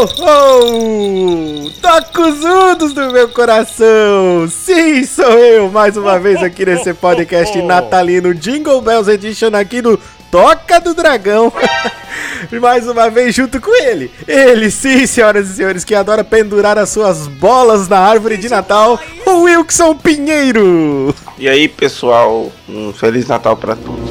Oh, oh, oh! Tocuzudos do meu coração! Sim, sou eu, mais uma vez aqui nesse podcast natalino Jingle Bells Edition aqui do Toca do Dragão. mais uma vez junto com ele. Ele, sim, senhoras e senhores, que adora pendurar as suas bolas na árvore de Natal, o Wilson Pinheiro. E aí, pessoal, um Feliz Natal para todos.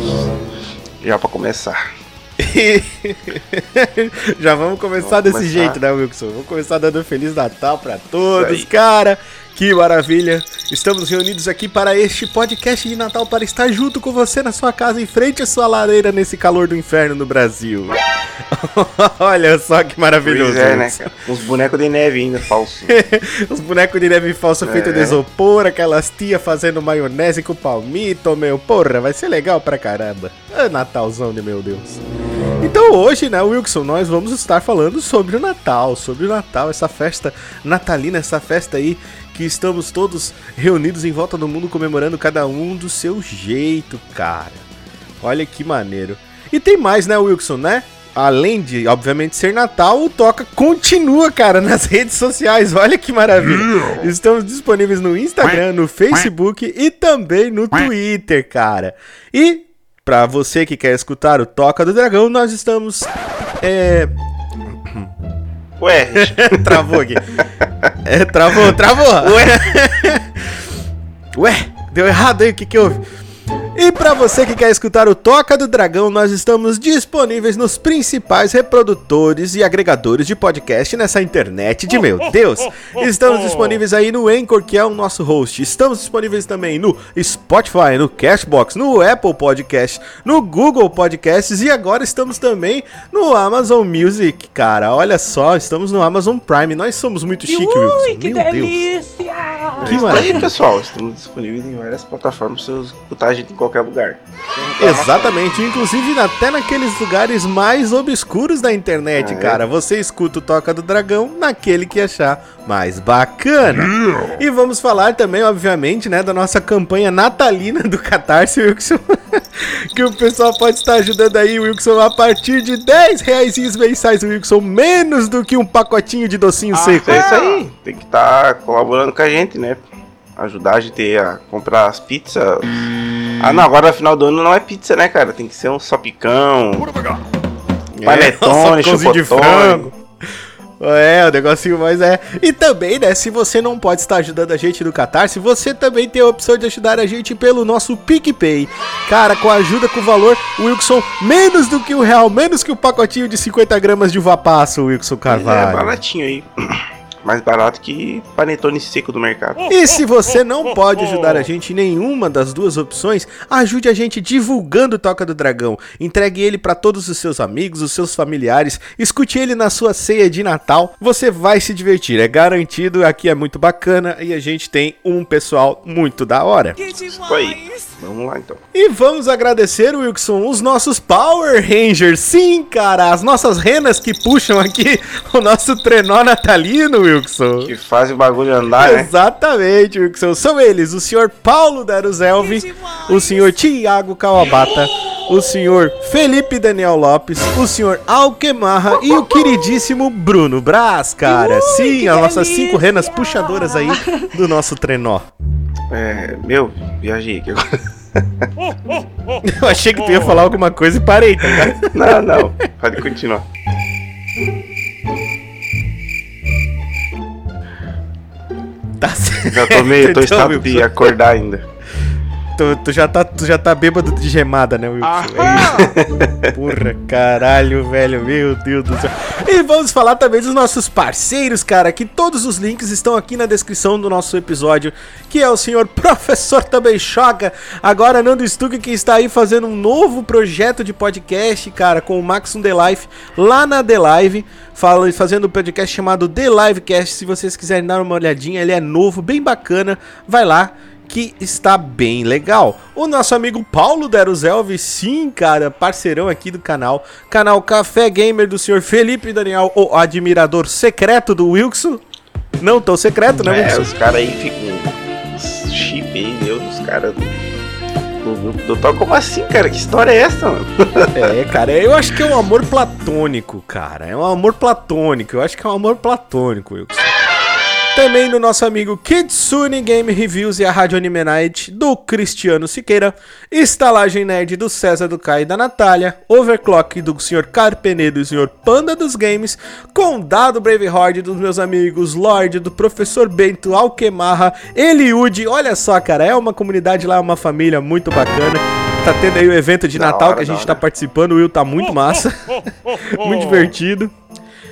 Já para começar. Já vamos começar vamos desse começar. jeito, né, Wilson? Vamos começar dando Feliz Natal para todos, cara. Que maravilha! Estamos reunidos aqui para este podcast de Natal para estar junto com você na sua casa, em frente à sua lareira nesse calor do inferno no Brasil. Olha só que maravilhoso. Pois é, né, cara? Uns bonecos de neve ainda falsos. Os bonecos de neve falso é. feitos de isopor, aquelas tia fazendo maionese com palmito, meu. Porra, vai ser legal pra caramba. Ah, Natalzão de meu Deus. Então hoje, né, Wilson, nós vamos estar falando sobre o Natal, sobre o Natal, essa festa natalina, essa festa aí que estamos todos reunidos em volta do mundo comemorando cada um do seu jeito, cara. Olha que maneiro. E tem mais, né, Wilson, né? Além de, obviamente, ser Natal, o Toca continua, cara, nas redes sociais. Olha que maravilha. Estamos disponíveis no Instagram, no Facebook e também no Twitter, cara. E para você que quer escutar o Toca do Dragão, nós estamos é... Ué, travou aqui. É, travou, travou. Ué. Ué, deu errado aí, o que que houve? E para você que quer escutar o Toca do Dragão, nós estamos disponíveis nos principais reprodutores e agregadores de podcast nessa internet de meu Deus. Estamos disponíveis aí no Anchor, que é o nosso host. Estamos disponíveis também no Spotify, no Cashbox, no Apple Podcast, no Google Podcasts e agora estamos também no Amazon Music, cara. Olha só, estamos no Amazon Prime. Nós somos muito chique, Wilson. Que meu delícia! Deus. Que maravilha. aí, pessoal, estamos disponíveis em várias plataformas para você escutar a gente em qualquer qualquer lugar. Exatamente, inclusive até naqueles lugares mais obscuros da internet, ah, é? cara. Você escuta o Toca do Dragão naquele que achar mais bacana. E vamos falar também, obviamente, né, da nossa campanha natalina do Catarse, Wilson. que o pessoal pode estar ajudando aí, Wilson, a partir de 10 reais mensais, Wilson, menos do que um pacotinho de docinho ah, seco. É isso aí, tem que estar tá colaborando com a gente, né? Ajudar a gente a comprar as pizzas. Ah, não, agora no final do ano não é pizza, né, cara? Tem que ser um sopicão. Panetone, é, de frango. É, o negocinho mais é. E também, né, se você não pode estar ajudando a gente no Catarse, você também tem a opção de ajudar a gente pelo nosso PicPay. Cara, com a ajuda com o valor, Wilson, menos do que o real, menos que o pacotinho de 50 gramas de uva passa, Wilson Carvalho. É, baratinho aí mais barato que panetone seco do mercado. E se você não pode ajudar a gente em nenhuma das duas opções, ajude a gente divulgando o Toca do Dragão. Entregue ele para todos os seus amigos, os seus familiares, escute ele na sua ceia de Natal. Você vai se divertir, é garantido. Aqui é muito bacana e a gente tem um pessoal muito da hora. Isso aí. Vamos lá então. E vamos agradecer, Wilson, os nossos Power Rangers. Sim, cara, as nossas renas que puxam aqui o nosso trenó natalino, Wilson. Que fazem o bagulho andar, né? Exatamente, Wilson. São eles, o senhor Paulo Daruzelvi, o senhor Tiago Kawabata, o senhor Felipe Daniel Lopes, o senhor Alquemarra e o queridíssimo Bruno Braz, cara. Ui, Sim, as nossas cinco renas puxadoras aí do nosso trenó. É, meu, viajei aqui agora. Eu achei que tu ia falar alguma coisa e parei, tá ligado? Não, não, pode continuar. Tá certo. Já tô meio, tô então, estado de acordar ainda. Tu, tu, já tá, tu já tá bêbado de gemada, né, Wilson? Ah. É Porra, caralho, velho. Meu Deus do céu. E vamos falar também dos nossos parceiros, cara. Que todos os links estão aqui na descrição do nosso episódio. Que é o senhor Professor também choca. Agora, Nando Stuck, que está aí fazendo um novo projeto de podcast, cara, com o Maxon The Life lá na The Live. Fala, fazendo um podcast chamado The Livecast. Se vocês quiserem dar uma olhadinha, ele é novo, bem bacana. Vai lá que está bem legal. O nosso amigo Paulo Deruzelvi, sim, cara, parceirão aqui do canal. Canal Café Gamer do senhor Felipe Daniel, o admirador secreto do Wilson. Não tão secreto, né, é, Wilson? os caras aí ficam. Chip aí, Deus, os caras. do Thor. Como assim, cara? Que história é essa, mano? É, cara, eu acho que é um amor platônico, cara. É um amor platônico. Eu acho que é um amor platônico, Wilson. Também no nosso amigo Kitsune Game Reviews e a Rádio Anime Night do Cristiano Siqueira, Estalagem Nerd do César do Kai e da Natália, Overclock do Sr. Carpenedo e do Sr. Panda dos Games, Condado Bravehord dos meus amigos Lorde, do Professor Bento Alquemarra, Eliude, olha só, cara, é uma comunidade lá, uma família muito bacana. Tá tendo aí o evento de Natal hora, que a gente tá participando, o Will tá muito massa, muito divertido.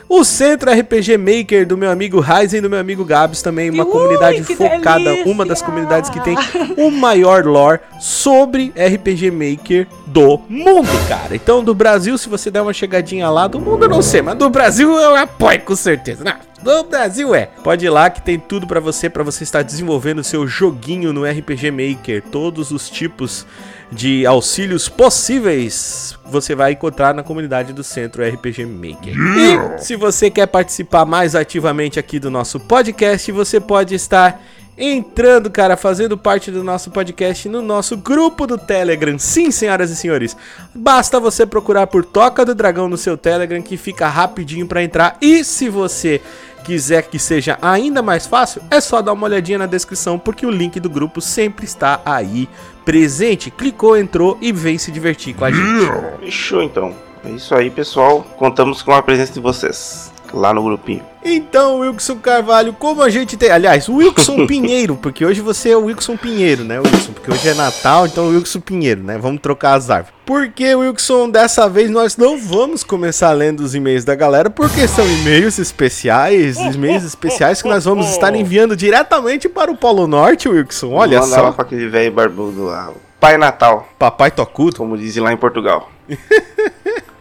O Centro RPG Maker do meu amigo Ryzen e do meu amigo Gabs também, uma Ui, comunidade focada, delícia. uma das comunidades que tem o maior lore sobre RPG Maker do mundo, cara. Então, do Brasil, se você der uma chegadinha lá, do mundo eu não sei, mas do Brasil eu apoio com certeza. Não, do Brasil é. Pode ir lá que tem tudo para você, para você estar desenvolvendo seu joguinho no RPG Maker, todos os tipos de auxílios possíveis você vai encontrar na comunidade do Centro RPG Maker. E se você quer participar mais ativamente aqui do nosso podcast, você pode estar entrando, cara, fazendo parte do nosso podcast no nosso grupo do Telegram. Sim, senhoras e senhores. Basta você procurar por Toca do Dragão no seu Telegram que fica rapidinho para entrar. E se você quiser que seja ainda mais fácil, é só dar uma olhadinha na descrição, porque o link do grupo sempre está aí presente. Clicou, entrou e vem se divertir com a gente. Fechou então. É isso aí, pessoal. Contamos com a presença de vocês lá no grupinho. Então, Wilson Carvalho, como a gente tem. Aliás, Wilson Pinheiro, porque hoje você é o Wilson Pinheiro, né, Wilson? Porque hoje é Natal, então Wilson Pinheiro, né? Vamos trocar as árvores. Porque, Wilson, dessa vez nós não vamos começar lendo os e-mails da galera, porque são e-mails especiais, e-mails especiais que nós vamos estar enviando diretamente para o Polo Norte, Wilson. Olha Manda só. lá para aquele velho barbudo lá. Pai Natal. Papai Tocudo. Como dizem lá em Portugal.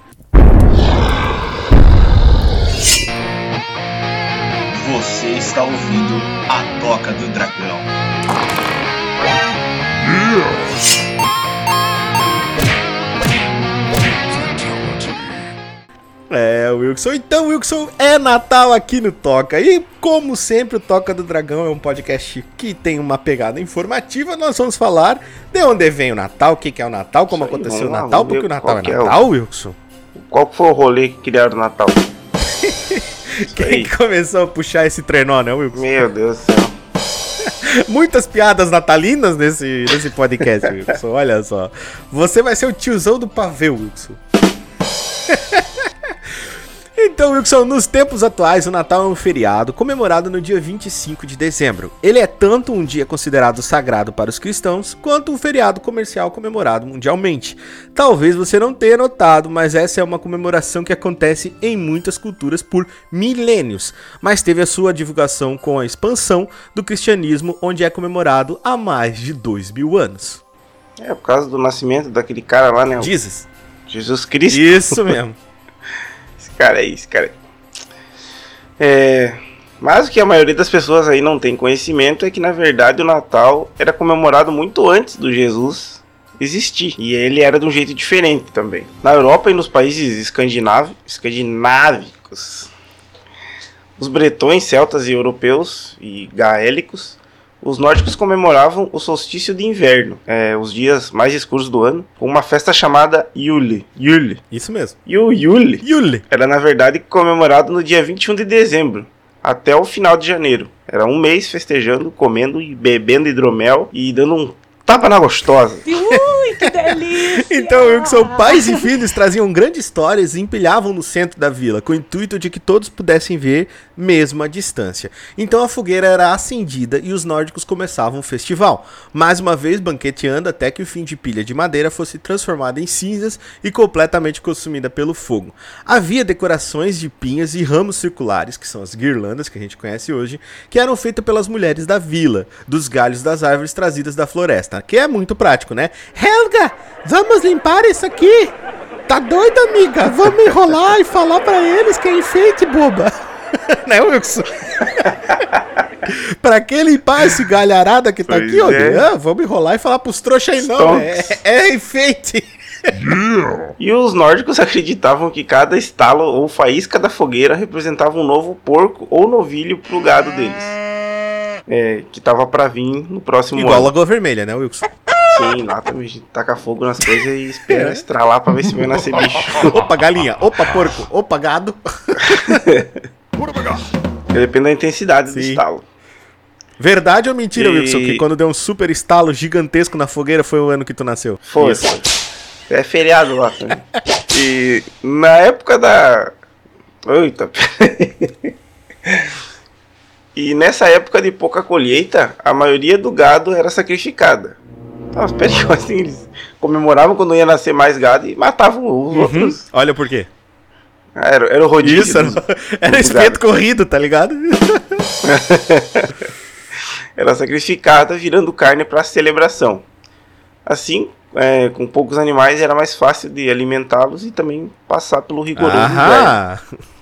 Você está ouvindo a Toca do Dragão. É, Wilson. Então, Wilson, é Natal aqui no Toca. E, como sempre, o Toca do Dragão é um podcast que tem uma pegada informativa. Nós vamos falar de onde vem o Natal, o que, é o Natal, como Isso aconteceu aí, o Natal, porque o Natal é, é Natal, Wilson. Qual foi o rolê que criaram o Natal? Quem que começou a puxar esse trenó, né, Wilson? Meu Deus do céu. Muitas piadas natalinas nesse, nesse podcast, Wilson. Olha só. Você vai ser o tiozão do pavê, Wilson. Então, Wilson, nos tempos atuais, o Natal é um feriado comemorado no dia 25 de dezembro. Ele é tanto um dia considerado sagrado para os cristãos, quanto um feriado comercial comemorado mundialmente. Talvez você não tenha notado, mas essa é uma comemoração que acontece em muitas culturas por milênios, mas teve a sua divulgação com a expansão do cristianismo, onde é comemorado há mais de dois mil anos. É, por causa do nascimento daquele cara lá, né? Jesus. Jesus Cristo. Isso mesmo. cara é isso, cara. É, mas o que a maioria das pessoas aí não tem conhecimento é que na verdade o Natal era comemorado muito antes do Jesus existir. E ele era de um jeito diferente também. Na Europa e nos países escandinávicos, os bretões, celtas e europeus e gaélicos os nórdicos comemoravam o solstício de inverno, é, os dias mais escuros do ano, com uma festa chamada Yule. Yule. Isso mesmo. E o Yule, Yule era na verdade comemorado no dia 21 de dezembro, até o final de janeiro. Era um mês festejando, comendo e bebendo hidromel e dando um tapa na gostosa. Ui, que delícia! então, Wilson, pais e filhos traziam grandes histórias e empilhavam no centro da vila, com o intuito de que todos pudessem ver mesmo à distância. Então a fogueira era acendida e os nórdicos começavam o festival, mais uma vez banqueteando até que o fim de pilha de madeira fosse transformada em cinzas e completamente consumida pelo fogo. Havia decorações de pinhas e ramos circulares, que são as guirlandas que a gente conhece hoje, que eram feitas pelas mulheres da vila, dos galhos das árvores trazidas da floresta, que é muito prático, né? Helga, vamos limpar isso aqui! Tá doida, amiga? Vamos enrolar e falar para eles que é enfeite, boba! né, Wilson? pra que limpar esse galharada que tá pois aqui, ó? É. Ah, vamos enrolar e falar pros trouxas aí, não. É, é enfeite. e os nórdicos acreditavam que cada estalo ou faísca da fogueira representava um novo porco ou novilho pro gado deles. É, que tava para vir no próximo Igual ano. Igual a Lagoa Vermelha, né, Wilson? Sim, lá também gente taca fogo nas coisas e espera estralar pra ver se vai nascer bicho. Opa, galinha. Opa, porco. Opa, gado. Depende da intensidade do Sim. estalo. Verdade ou mentira, E- Wilson? Que quando deu um super estalo gigantesco na fogueira foi o ano que tu nasceu? Foi. Isso. É feriado lá também. E na época da. Eita, peraí. E nessa época de pouca colheita, a maioria do gado era sacrificada. Peraí, como assim? Eles comemoravam quando ia nascer mais gado e matavam os Uhum. outros. Olha por quê. Ah, Era, era o rodízio. Isso, era, dos- era dos espeto corrido, tá ligado? era sacrificada, virando carne para celebração. Assim, é, com poucos animais, era mais fácil de alimentá-los e também passar pelo rigoroso. Aham.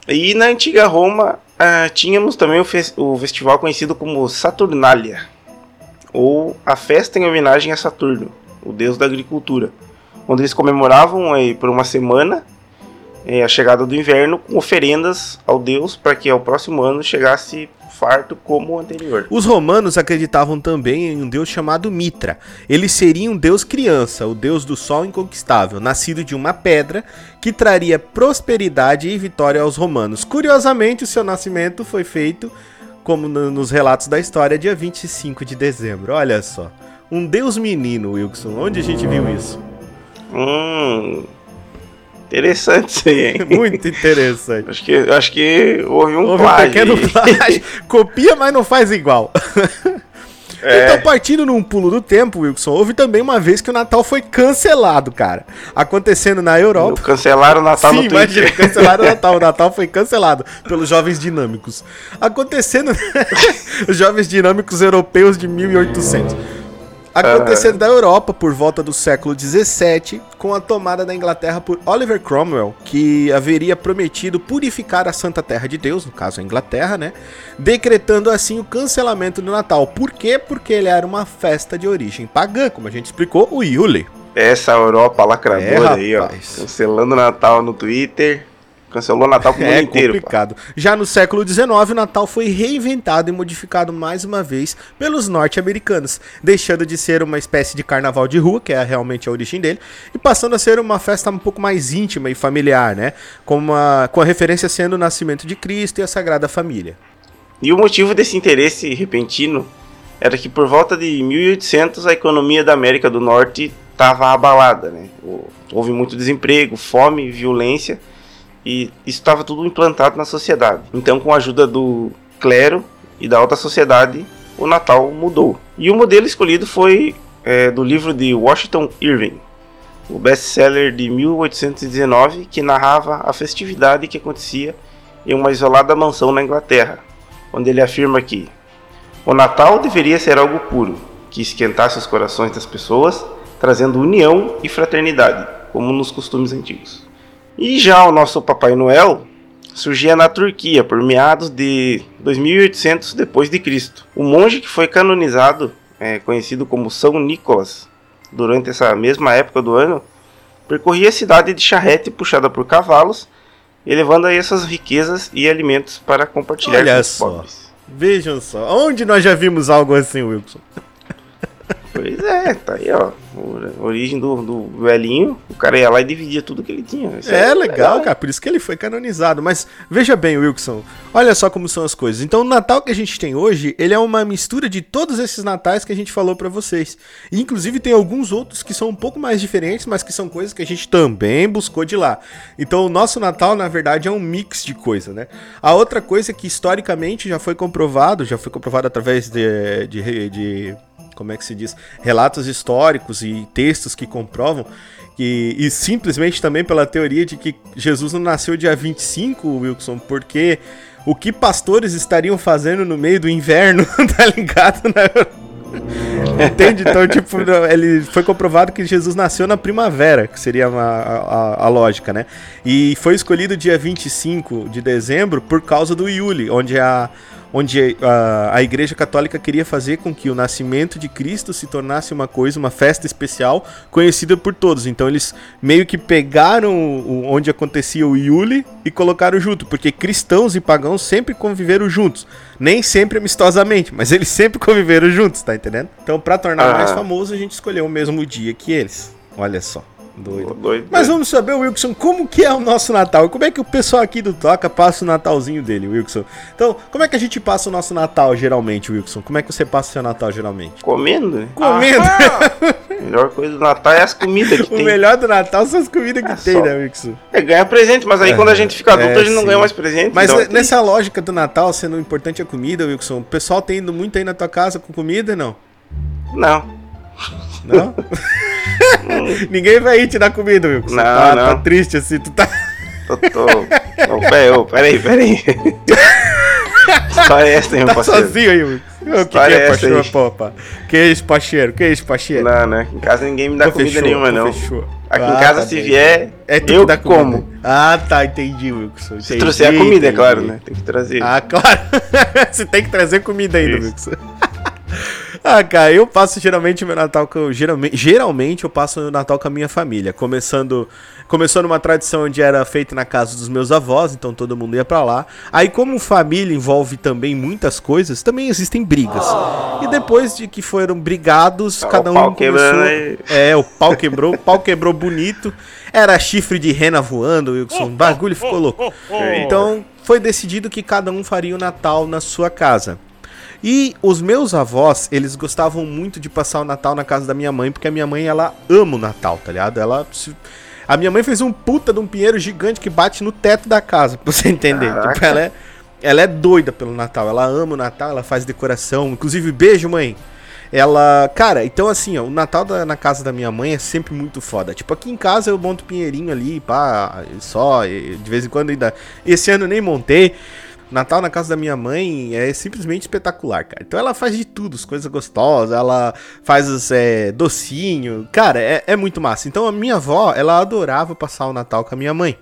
E na antiga Roma, ah, tínhamos também o, o festival conhecido como Saturnalia, ou a festa em homenagem a Saturno, o deus da agricultura, onde eles comemoravam eh, por uma semana eh, a chegada do inverno com oferendas ao deus para que ao próximo ano chegasse como o anterior. Os romanos acreditavam também em um deus chamado Mitra. Ele seria um deus criança, o deus do sol inconquistável, nascido de uma pedra que traria prosperidade e vitória aos romanos. Curiosamente, o seu nascimento foi feito, como no- nos relatos da história, dia 25 de dezembro. Olha só. Um deus menino, Wilson. Onde a gente viu isso? Hum, interessante isso aí, hein? Muito interessante. Acho que, acho que houve um Houve um plágio pequeno aí. plágio. Copia, mas não faz igual. É. Então, partindo num pulo do tempo, Wilson, houve também uma vez que o Natal foi cancelado, cara. Acontecendo na Europa. Cancelaram o Natal Sim, no Twitter. imagina, cancelaram o Natal. O Natal foi cancelado pelos jovens dinâmicos. Acontecendo. os jovens dinâmicos europeus de 1800. Acontecendo na Europa por volta do século 17, com a tomada da Inglaterra por Oliver Cromwell, que haveria prometido purificar a Santa Terra de Deus, no caso a Inglaterra, né? Decretando assim o cancelamento do Natal. Por quê? Porque ele era uma festa de origem pagã, como a gente explicou, o Yule. Essa Europa lacradora É, aí, ó. Cancelando o Natal no Twitter. Cancelou o Natal com o mundo É inteiro. pá. complicado. Já no século XIX, o Natal foi reinventado e modificado mais uma vez pelos norte-americanos, deixando de ser uma espécie de carnaval de rua, que é realmente a origem dele, e passando a ser uma festa um pouco mais íntima e familiar, né? Com, uma, com a referência sendo o nascimento de Cristo e a Sagrada Família. E o motivo desse interesse repentino era que por volta de 1800 a economia da América do Norte estava abalada, né? Houve muito desemprego, fome, violência e estava tudo implantado na sociedade. Então, com a ajuda do clero e da alta sociedade, o Natal mudou. E o modelo escolhido foi é, do livro de Washington Irving, o best-seller de 1819, que narrava a festividade que acontecia em uma isolada mansão na Inglaterra, onde ele afirma que o Natal deveria ser algo puro, que esquentasse os corações das pessoas, trazendo união e fraternidade, como nos costumes antigos. E já o nosso Papai Noel surgia na Turquia por meados de 2800 depois de Cristo. O monge que foi canonizado, é, conhecido como São Nicolas, durante essa mesma época do ano, percorria a cidade de charrete puxada por cavalos e levando aí essas riquezas e alimentos para compartilhar Olha com os só. pobres. Vejam só, onde nós já vimos algo assim, Wilson? Pois é, tá aí ó, origem do, do velhinho, o cara ia lá e dividia tudo que ele tinha. Isso É legal, cara, por isso que ele foi canonizado. Mas veja bem, Wilson, olha só como são as coisas. Então, o Natal que a gente tem hoje, ele é uma mistura de todos esses natais que a gente falou pra vocês. E, inclusive, tem alguns outros que são um pouco mais diferentes, mas que são coisas que a gente também buscou de lá. Então, o nosso Natal, na verdade, é um mix de coisa, né? A outra coisa que historicamente já foi comprovado, já foi comprovado através de, de, de como é que se diz, relatos históricos e textos que comprovam que, e simplesmente também pela teoria de que Jesus não nasceu dia 25, Wilson, porque o que pastores estariam fazendo no meio do inverno, tá ligado? Né? Entende? Então, tipo, ele foi comprovado que Jesus nasceu na primavera, que seria uma- a- a lógica, né? E foi escolhido dia 25 de dezembro por causa do Yule, onde a, onde a, a Igreja Católica queria fazer com que o nascimento de Cristo se tornasse uma coisa, uma festa especial, conhecida por todos. Então eles meio que pegaram o, onde acontecia o Yule e colocaram junto, porque cristãos e pagãos sempre conviveram juntos. Nem sempre amistosamente, mas eles sempre conviveram juntos, tá entendendo? Então, para tornar ah. mais famoso, a gente escolheu o mesmo dia que eles. Olha só. Doido. doido. Mas vamos saber, Wilson, como que é o nosso Natal? Como é que o pessoal aqui do Toca passa o Natalzinho dele, Wilson? Então, como é que a gente passa o nosso Natal geralmente, Wilson? Como é que você passa o seu Natal geralmente? Comendo? Comendo! a melhor coisa do Natal é as comidas que o tem. O melhor do Natal são as comidas que é tem, só... né, Wilson? É ganhar presente, mas aí é, quando a gente fica adulto, é, a gente não sim. ganha mais presente. Mas então nessa tem... lógica do Natal, sendo importante a comida, Wilson, o pessoal tem indo muito aí na tua casa com comida, não? Não. Não? Ninguém vai ir te dar comida, Wilson. Não, tá, não. tá triste assim, tu tá. Tô, tô. Não, pera, peraí, peraí. História é essa, hein, tá parceiro? sozinho aí, Wilson. O que, que é, pacheiro, pô, pá? Que é isso, pacheiro? Que é isso, pacheiro? Não, né? Em casa ninguém me dá comida fechou, nenhuma, não. Fechou. Aqui ah, em casa, tá se bem. vier, é tu eu como. Ah, tá, entendi, Wilson. Se trouxer a comida, entendi. é claro, né? Tem que trazer. Ah, claro. Você tem que trazer comida ainda, Wilson. Ah, cara, eu passo geralmente meu Natal com. Geralmente, geralmente eu passo o Natal com a minha família. Começando. Começou numa tradição onde era feito na casa dos meus avós, então todo mundo ia para lá. Aí, como família envolve também muitas coisas, também existem brigas. E depois de que foram brigados, ah, cada um começou. É, o pau quebrou, o pau quebrou bonito. Era chifre de rena voando, Wilson. O bagulho ficou louco. Então, foi decidido que cada um faria o Natal na sua casa. E os meus avós, eles gostavam muito de passar o Natal na casa da minha mãe, porque a minha mãe, ela ama o Natal, tá ligado? Ela. A minha mãe fez um puta de um pinheiro gigante que bate no teto da casa, pra você entender. Tipo, ela é, ela é doida pelo Natal, ela ama o Natal, ela faz decoração. Inclusive, beijo, mãe. Ela. Cara, então assim, ó, o Natal da, na casa da minha mãe é sempre muito foda. Tipo, aqui em casa eu monto pinheirinho ali, pá, só, de vez em quando ainda. Esse ano nem montei. Natal na casa da minha mãe é simplesmente espetacular, cara. Então ela faz de tudo, as coisas gostosas, ela faz os é, docinho, cara, é, é muito massa. Então a minha avó, ela adorava passar o Natal com a minha mãe.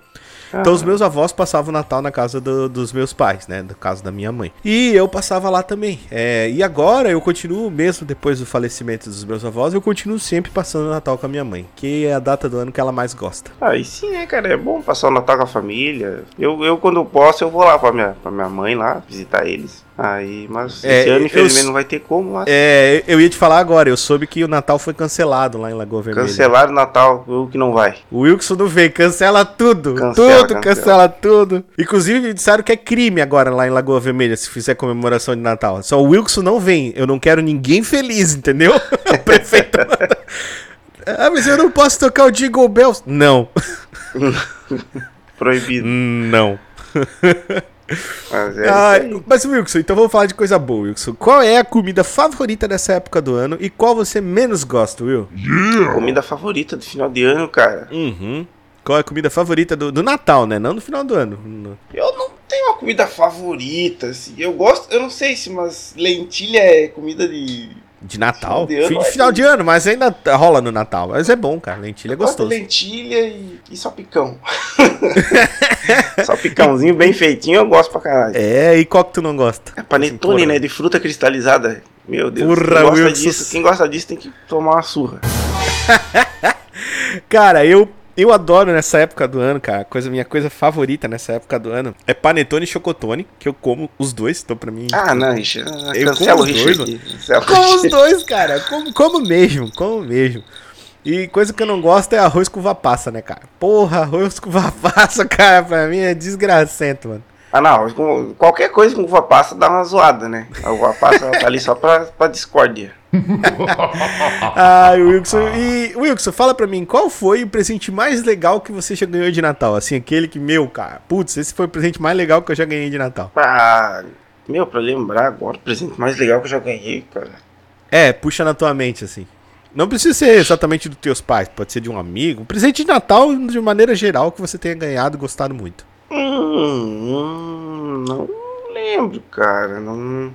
Então os meus avós passavam o Natal na casa do, dos meus pais, né? No caso da minha mãe. E eu passava lá também. É, e agora eu continuo, mesmo depois do falecimento dos meus avós, eu continuo sempre passando o Natal com a minha mãe, que é a data do ano que ela mais gosta. Ah, e sim, né, cara? É bom passar o Natal com a família. Eu, eu quando posso, eu vou lá pra minha, pra minha mãe lá, visitar eles. Aí, mas é, esse ano, infelizmente, eu, não vai ter como lá. É, eu ia te falar agora, eu soube que o Natal foi cancelado lá em Lagoa Vermelha. Cancelaram o Natal, o que não vai. O Wilson não veio, cancela tudo. Cancela, tudo, cancela. cancela. tudo. Inclusive, disseram que é crime agora lá em Lagoa Vermelha, se fizer comemoração de Natal. Só o Wilson não vem. Eu não quero ninguém feliz, entendeu? o prefeito. ah, mas eu não posso tocar o Jingle Bells. Não. Proibido. Não. Mas, é ah, mas, Wilson, então vamos falar de coisa boa, Wilson. Qual é a comida favorita dessa época do ano e qual você menos gosta, Will? Yeah. Comida favorita do final de ano, cara. Uhum. Qual é a comida favorita do, do Natal, né? Não no final do ano. Eu não tenho uma comida favorita, assim. Eu gosto, eu não sei se, mas lentilha é comida de de Natal? Final de, ano, final de ano, mas ainda rola no Natal. Mas é bom, cara. Lentilha é gostoso. lentilha e, e só picão. só picãozinho bem feitinho eu gosto pra caralho. É, e qual que tu não gosta? É panetone, né? De fruta cristalizada. Meu Deus. Porra, quem gosta disso, quem gosta disso tem que tomar uma surra. cara, eu eu adoro nessa época do ano, cara. Coisa, minha coisa favorita nessa época do ano é panetone e chocotone, que eu como os dois, então pra mim. Ah, não, Richard. Eu como os dois, Como os dois, cara. Como, como mesmo, como mesmo. E coisa que eu não gosto é arroz com uva passa, né, cara? Porra, arroz com uva passa, cara, pra mim é desgracento, mano. Ah, não, qualquer coisa com uva passa dá uma zoada, né? A uva passa tá ali só pra, pra discórdia. Ai, Wilson. E, Wilson, fala pra mim, qual foi o presente mais legal que você já ganhou de Natal? Assim, aquele que, meu, cara, putz, esse foi o presente mais legal que eu já ganhei de Natal. Ah, meu, pra lembrar agora, o presente mais legal que eu já ganhei, cara. É, puxa na tua mente, assim. Não precisa ser exatamente dos teus pais, pode ser de um amigo. Um presente de Natal, de maneira geral, que você tenha ganhado e gostado muito. Hum, hum, não lembro, cara. Não,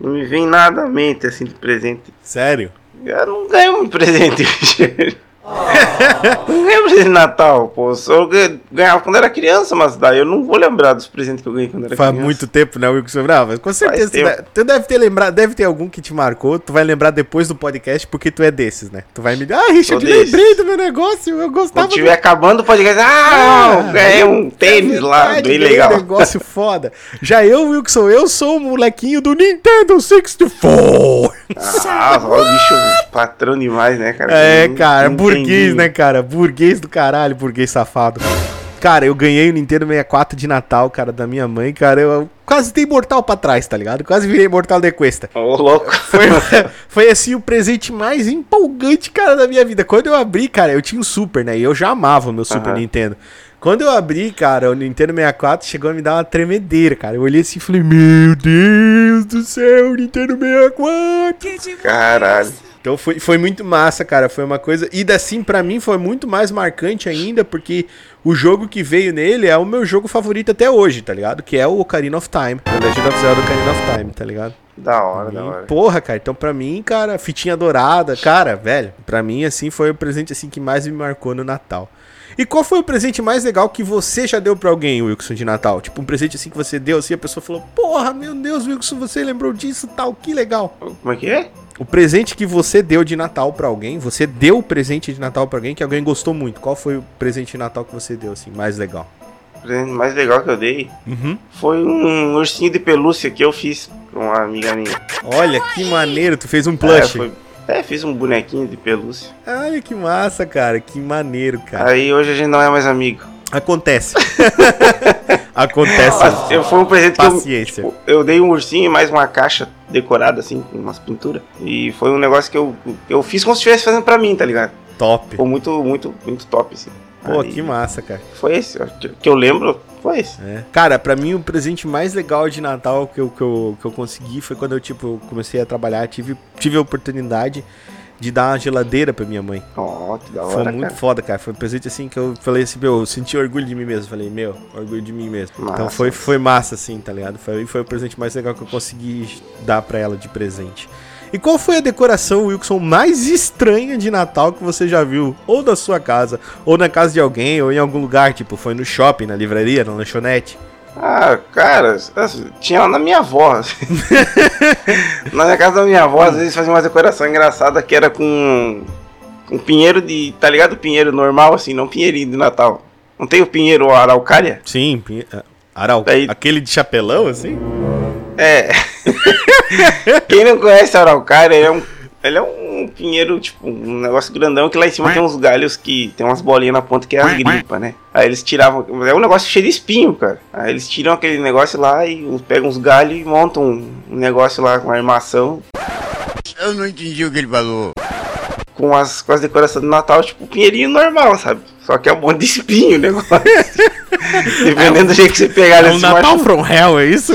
não me vem nada à mente assim de presente. Sério? Eu não ganho um presente. não ganhei presente de Natal, pô. Eu ganhava quando era criança, mas daí eu não vou lembrar dos presentes que eu ganhei quando era Faz criança. muito tempo, né, Wilson Brava? Com certeza. Tu deve, tu deve ter lembrado, deve ter algum que te marcou. Tu vai lembrar depois do podcast, porque tu é desses, né? Tu vai me dizer, ah, Richard, desses. lembrei do meu negócio. Eu gostava Quando tiver acabando o podcast, ah, não, ganhei um tênis lá, bem legal. Um negócio foda. Já eu, Wilson, eu sou o molequinho do Nintendo 64. Ah, o bicho patrão demais, né, cara? É, Não- cara, não burguês, né, cara? Burguês do caralho, burguês safado. Cara, eu ganhei o Nintendo 64 de Natal, cara, da minha mãe, cara. Eu quase dei mortal pra trás, tá ligado? Quase virei mortal de cuesta. Ô, louco. Foi, foi assim o presente mais empolgante, cara, da minha vida. Quando eu abri, cara, eu tinha um Super, né? E eu já amava o meu Super Aham. Nintendo. Quando eu abri, cara, o Nintendo 64 chegou a me dar uma tremedeira, cara. Eu olhei assim e falei, meu Deus do céu, Nintendo 64. Caralho. Então foi, foi muito massa, cara. Foi uma coisa. E assim, pra mim foi muito mais marcante ainda, porque o jogo que veio nele é o meu jogo favorito até hoje, tá ligado? Que é o Ocarina of Time. The Legend of Zelda Ocarina of Time, tá ligado? Da hora, da hora. porra, cara, então pra mim, cara, fitinha dourada, cara, velho, pra mim, assim, foi o presente, assim, que mais me marcou no Natal. E qual foi o presente mais legal que você já deu pra alguém, Wilson, de Natal? Tipo, um presente, assim, que você deu, assim, a pessoa falou, porra, meu Deus, Wilson, você lembrou disso, tal, que legal. Como é que é? O presente que você deu de Natal pra alguém, você deu o presente de Natal pra alguém que alguém gostou muito. Qual foi o presente de Natal que você deu, assim, mais legal? O presente mais legal que eu dei Uhum. foi um ursinho de pelúcia que eu fiz pra uma amiga minha. Olha, que maneiro, tu fez um É, plush. foi- é, fiz um bonequinho de pelúcia. Olha que massa, cara, que maneiro, cara. Aí hoje a gente não é mais amigo. Acontece. Acontece. Mas eu, foi um presente que eu, Paciência. tipo, eu dei um ursinho e mais uma caixa decorada, assim, com umas pinturas. E foi um negócio que eu, eu fiz como se estivesse fazendo pra mim, tá ligado? Top. Ficou muito, muito, muito top, assim. Pô, Aí, que massa, cara. Foi esse, que, eu lembro, foi esse. É. Cara, pra mim o presente mais legal de Natal que eu, que eu, que eu consegui foi quando eu, tipo, comecei a trabalhar, tive, tive a oportunidade de dar uma geladeira pra minha mãe. Ó, que da Foi hora, muito cara. foda, cara. Foi um presente assim que eu falei assim, meu, eu senti orgulho de mim mesmo. Falei, meu, orgulho de mim mesmo. então Massa. foi, foi massa, assim, tá ligado? Foi, foi o presente mais legal que eu consegui dar pra ela de presente. E qual foi a decoração, Wilson, mais estranha de Natal que você já viu? Ou da sua casa, ou na casa de alguém, ou em algum lugar, tipo, foi no shopping, na livraria, na lanchonete? Ah, cara, assim, tinha lá na minha avó. na minha casa da minha avó, às vezes fazia uma decoração engraçada que era com um pinheiro de. Tá ligado? Pinheiro normal, assim, não pinheirinho de Natal. Não tem o pinheiro araucária? Sim, pinhe- Aral, Daí- aquele de chapelão, assim? É. Quem não conhece a araucária, ele é um. Ele é um pinheiro, tipo, um negócio grandão que lá em cima tem uns galhos que tem umas bolinhas na ponta que é as gripas, né? Aí eles tiravam. É um negócio cheio de espinho, cara. Aí eles tiram aquele negócio lá e pegam uns galhos e montam um negócio lá com armação Eu não entendi o que ele falou. com as, com as decorações do Natal, tipo, pinheirinho normal, sabe? Só que é um monte de espinho o negócio. Dependendo do jeito que você pegar É um nesse Natal macho- from Hell, é isso?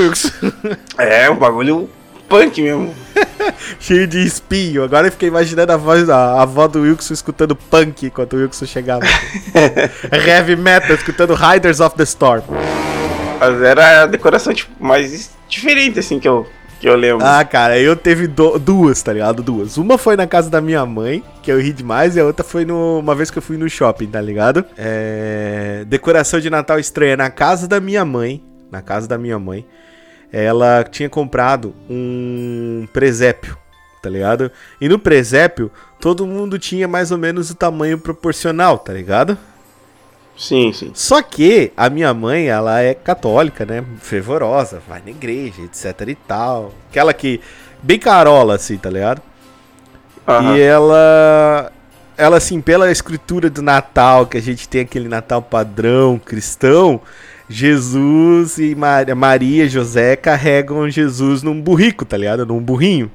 É, um bagulho punk mesmo. Cheio de espinho. Agora eu fiquei imaginando a voz da avó do Wilson escutando punk enquanto o Wilson chegava. Heavy metal, escutando Riders of the Storm. Mas era a decoração, tipo, mais diferente, assim, que eu, que eu lembro. Ah, cara, eu teve do- duas, tá ligado? Duas. Uma foi na casa da minha mãe, que eu ri demais, e a outra foi no, uma vez que eu fui no shopping, tá ligado? É, decoração de Natal estranha na casa da minha mãe. Na casa da minha mãe. Ela tinha comprado um presépio, tá ligado? E no presépio, todo mundo tinha mais ou menos o tamanho proporcional, tá ligado? Sim, sim. Só que a minha mãe, ela é católica, né? Fervorosa, vai na igreja, etc e tal. Aquela que. Bem carola, assim, tá ligado? Aham. E ela. Ela, assim, pela escritura do Natal, que a gente tem aquele Natal padrão cristão, Jesus e Maria, Maria e José carregam Jesus num burrico, tá ligado? Num burrinho.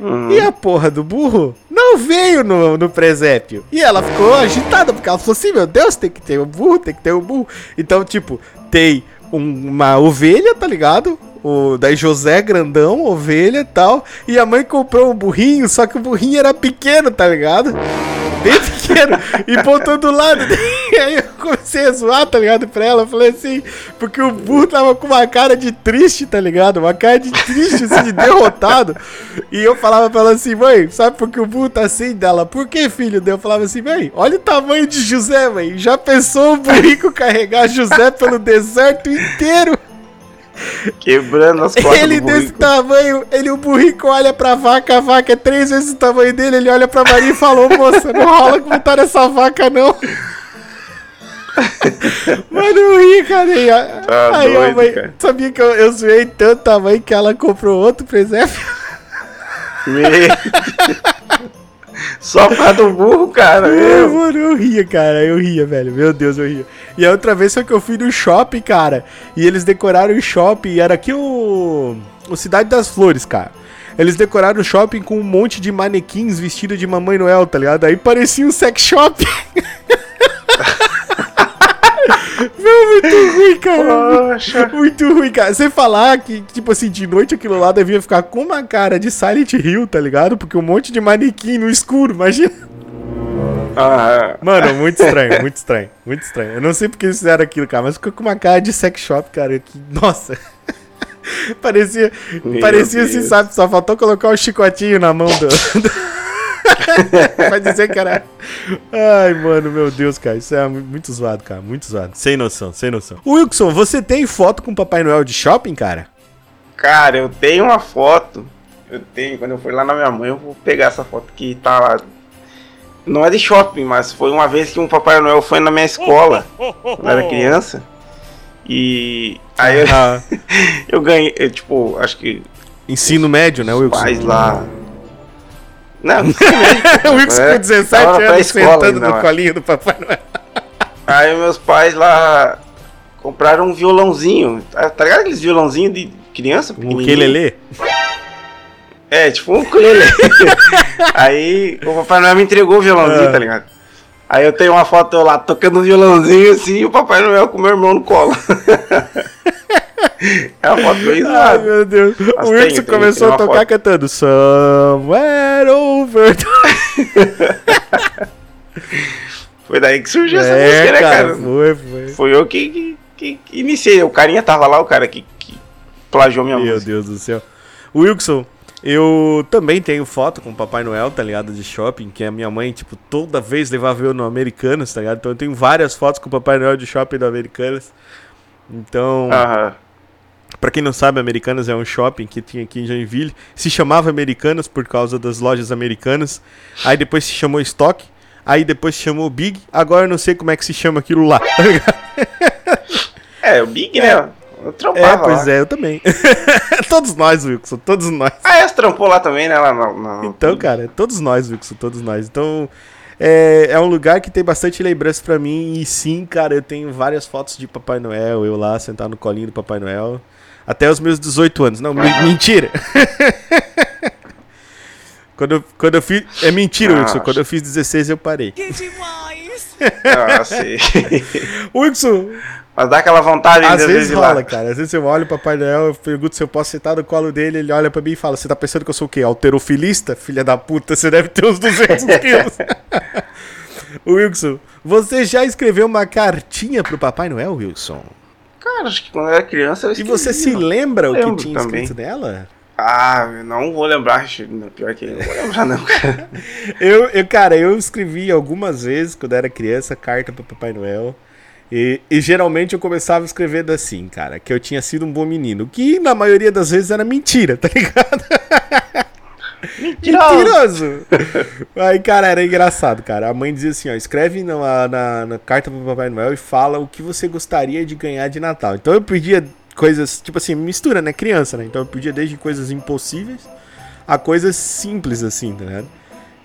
Uhum. E a porra do burro não veio no, no presépio. E ela ficou agitada, porque ela falou assim: Meu Deus, tem que ter o burro, tem que ter o burro. Então, tipo, tem um- uma ovelha, tá ligado? O, daí José grandão, ovelha e tal. E a mãe comprou um burrinho, só que o burrinho era pequeno, tá ligado? Pequeno. Inteiro e botou do lado. E aí eu comecei a zoar, tá ligado? Pra ela. Eu falei assim, porque o burro tava com uma cara de triste, tá ligado? Uma cara de triste, assim, de derrotado. E eu falava pra ela assim, mãe, sabe por que o burro tá assim dela? Por que, filho? Eu falava assim, mãe, olha o tamanho de José, mãe. Já pensou o burrico carregar José pelo deserto inteiro? Quebrando as costas Ele desse tamanho, ele, o burrico olha pra vaca, a vaca é três vezes o tamanho dele, ele olha pra Maria e falou, moça, não rola comentar essa vaca, não. Mano, eu ri, cara. E a- Tá aí a doido, mãe, cara. sabia que eu, eu zoei tanto a mãe que ela comprou outro presépio? Me- Só causa do burro, cara. Meu. mano, eu ria, cara, eu ria, velho. Meu Deus, eu ria. E a outra vez foi que eu fui no shopping, cara. E eles decoraram o shopping. E era aqui o. O Cidade das Flores, cara. Eles decoraram o shopping com um monte de manequins vestidos de Mamãe Noel, tá ligado? Aí parecia um sex shop. Meu, muito ruim, cara. Poxa. Muito ruim, cara. Você falar que, tipo assim, de noite aquilo lá devia ficar com uma cara de Silent Hill, tá ligado? Porque um monte de manequim no escuro, imagina. Ah, Mano, muito estranho, muito estranho, muito estranho. Eu não sei porque eles fizeram aquilo, cara, mas ficou com uma cara de sex shop, cara. Que, nossa. parecia, Meu parecia assim, Deus. sabe? Só faltou colocar o chicotinho na mão do. pra dizer que era. Ai, mano, meu Deus, cara. Isso é mu- muito zoado, cara. Muito zoado. Sem noção, sem noção. Wilson, você tem foto com o Papai Noel de shopping, cara? Cara, eu tenho uma foto. Eu tenho, quando eu for lá na minha mãe, eu vou pegar essa foto que tá lá. Não é de shopping, mas foi uma vez que um Papai Noel foi na minha escola, quando eu era criança. E aí eu, Ah, eu ganhei, eu, tipo, acho que ensino médio, né, Wilson? pais lá. Não, não o é, com 17 tava na anos sentando ainda, no colinho do Papai Noel. Aí meus pais lá compraram um violãozinho. Tá, tá ligado aqueles violãozinhos de criança? Pequenininho? Ukelele? É, tipo um ukulele. Aí o Papai Noel me entregou o violãozinho, Ah. tá ligado? Aí eu tenho uma foto eu lá tocando um violãozinho assim e o Papai Noel com meu irmão no colo. é uma foto bem Ai, meu Deus. Mas o Wilson começou a tocar foto. cantando Somewhere Over. Foi daí que surgiu essa é, música, né, cara, foi, foi. Foi eu que, que, que- que iniciei. O carinha tava lá, o cara que, que plagiou minha Meu música. Deus do céu. Wilson, eu também tenho foto com o Papai Noel, tá ligado? De shopping, que a minha mãe, tipo, toda vez levava eu no Americanas, tá ligado? Então eu tenho várias fotos com o Papai Noel de shopping do Americanas. Então, Aham. Pra quem não sabe, Americanas é um shopping que tinha aqui em Joinville. Se chamava Americanas por causa das lojas americanas. Aí depois se chamou Stock. Aí depois se chamou Big. Agora eu não sei como é que se chama aquilo lá. É, o Big, né? Eu trampava é, pois lá. é, eu também. todos nós, Wilson, todos nós. Ah, é, você trampou lá também, né? Lá Então, cara, todos nós, Wilson, todos nós. Então, é, é um lugar que tem bastante lembrança pra mim. E sim, cara, eu tenho várias fotos de Papai Noel. Eu lá, sentado no colinho do Papai Noel. Até os meus 18 anos. Não, me- mentira! quando, eu, quando eu fiz. É mentira, Ah, Wilson. Quando eu fiz 16, eu parei. Que demais! Ah, sei. Wilson, Mas dá aquela vontade às de vezes ir lá. rola, cara. Às vezes eu olho o Papai Noel, eu pergunto se eu posso sentar no colo dele, ele olha pra mim e fala: Você tá pensando que eu sou o quê? Alterofilista? Filha da puta, você deve ter uns 200 quilos. Wilson, você já escreveu uma cartinha pro Papai Noel, Wilson? Cara, acho que quando eu era criança eu E escrevi, você se ó. lembra o que Lembro tinha também. escrito nela? Ah, não vou lembrar. não, Pior que eu não vou lembrar, não, cara. Eu, eu, cara, eu escrevi algumas vezes quando era criança carta pro Papai Noel. E, e geralmente eu começava escrevendo assim, cara, que eu tinha sido um bom menino. Que na maioria das vezes era mentira, tá ligado? Mentiroso! Aí, cara, era engraçado, cara. A mãe dizia assim, ó, escreve na, na, na carta pro Papai Noel e fala o que você gostaria de ganhar de Natal. Então eu pedia coisas, tipo assim, mistura, né? Criança, né? Então eu pedia desde coisas impossíveis a coisas simples, assim, tá ligado?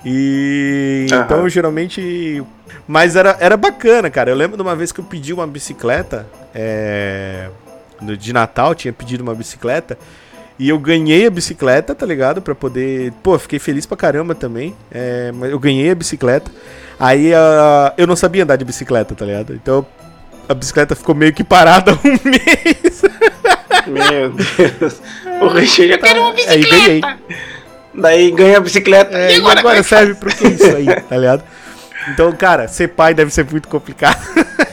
E Aham. então geralmente. Mas era, era bacana, cara. Eu lembro de uma vez que eu pedi uma bicicleta. É... De Natal, tinha pedido uma bicicleta. E eu ganhei a bicicleta, tá ligado? Pra poder. Pô, fiquei feliz pra caramba também. É, mas eu ganhei a bicicleta. Aí ah, eu não sabia andar de bicicleta, tá ligado? Então a bicicleta ficou meio que parada um mês. Meu Deus. O Richard já quer uma Aí bicicleta. ganhei. Daí ganha a bicicleta. É, e e agora, agora é serve pro que isso aí, tá ligado? Então, cara, ser pai deve ser muito complicado.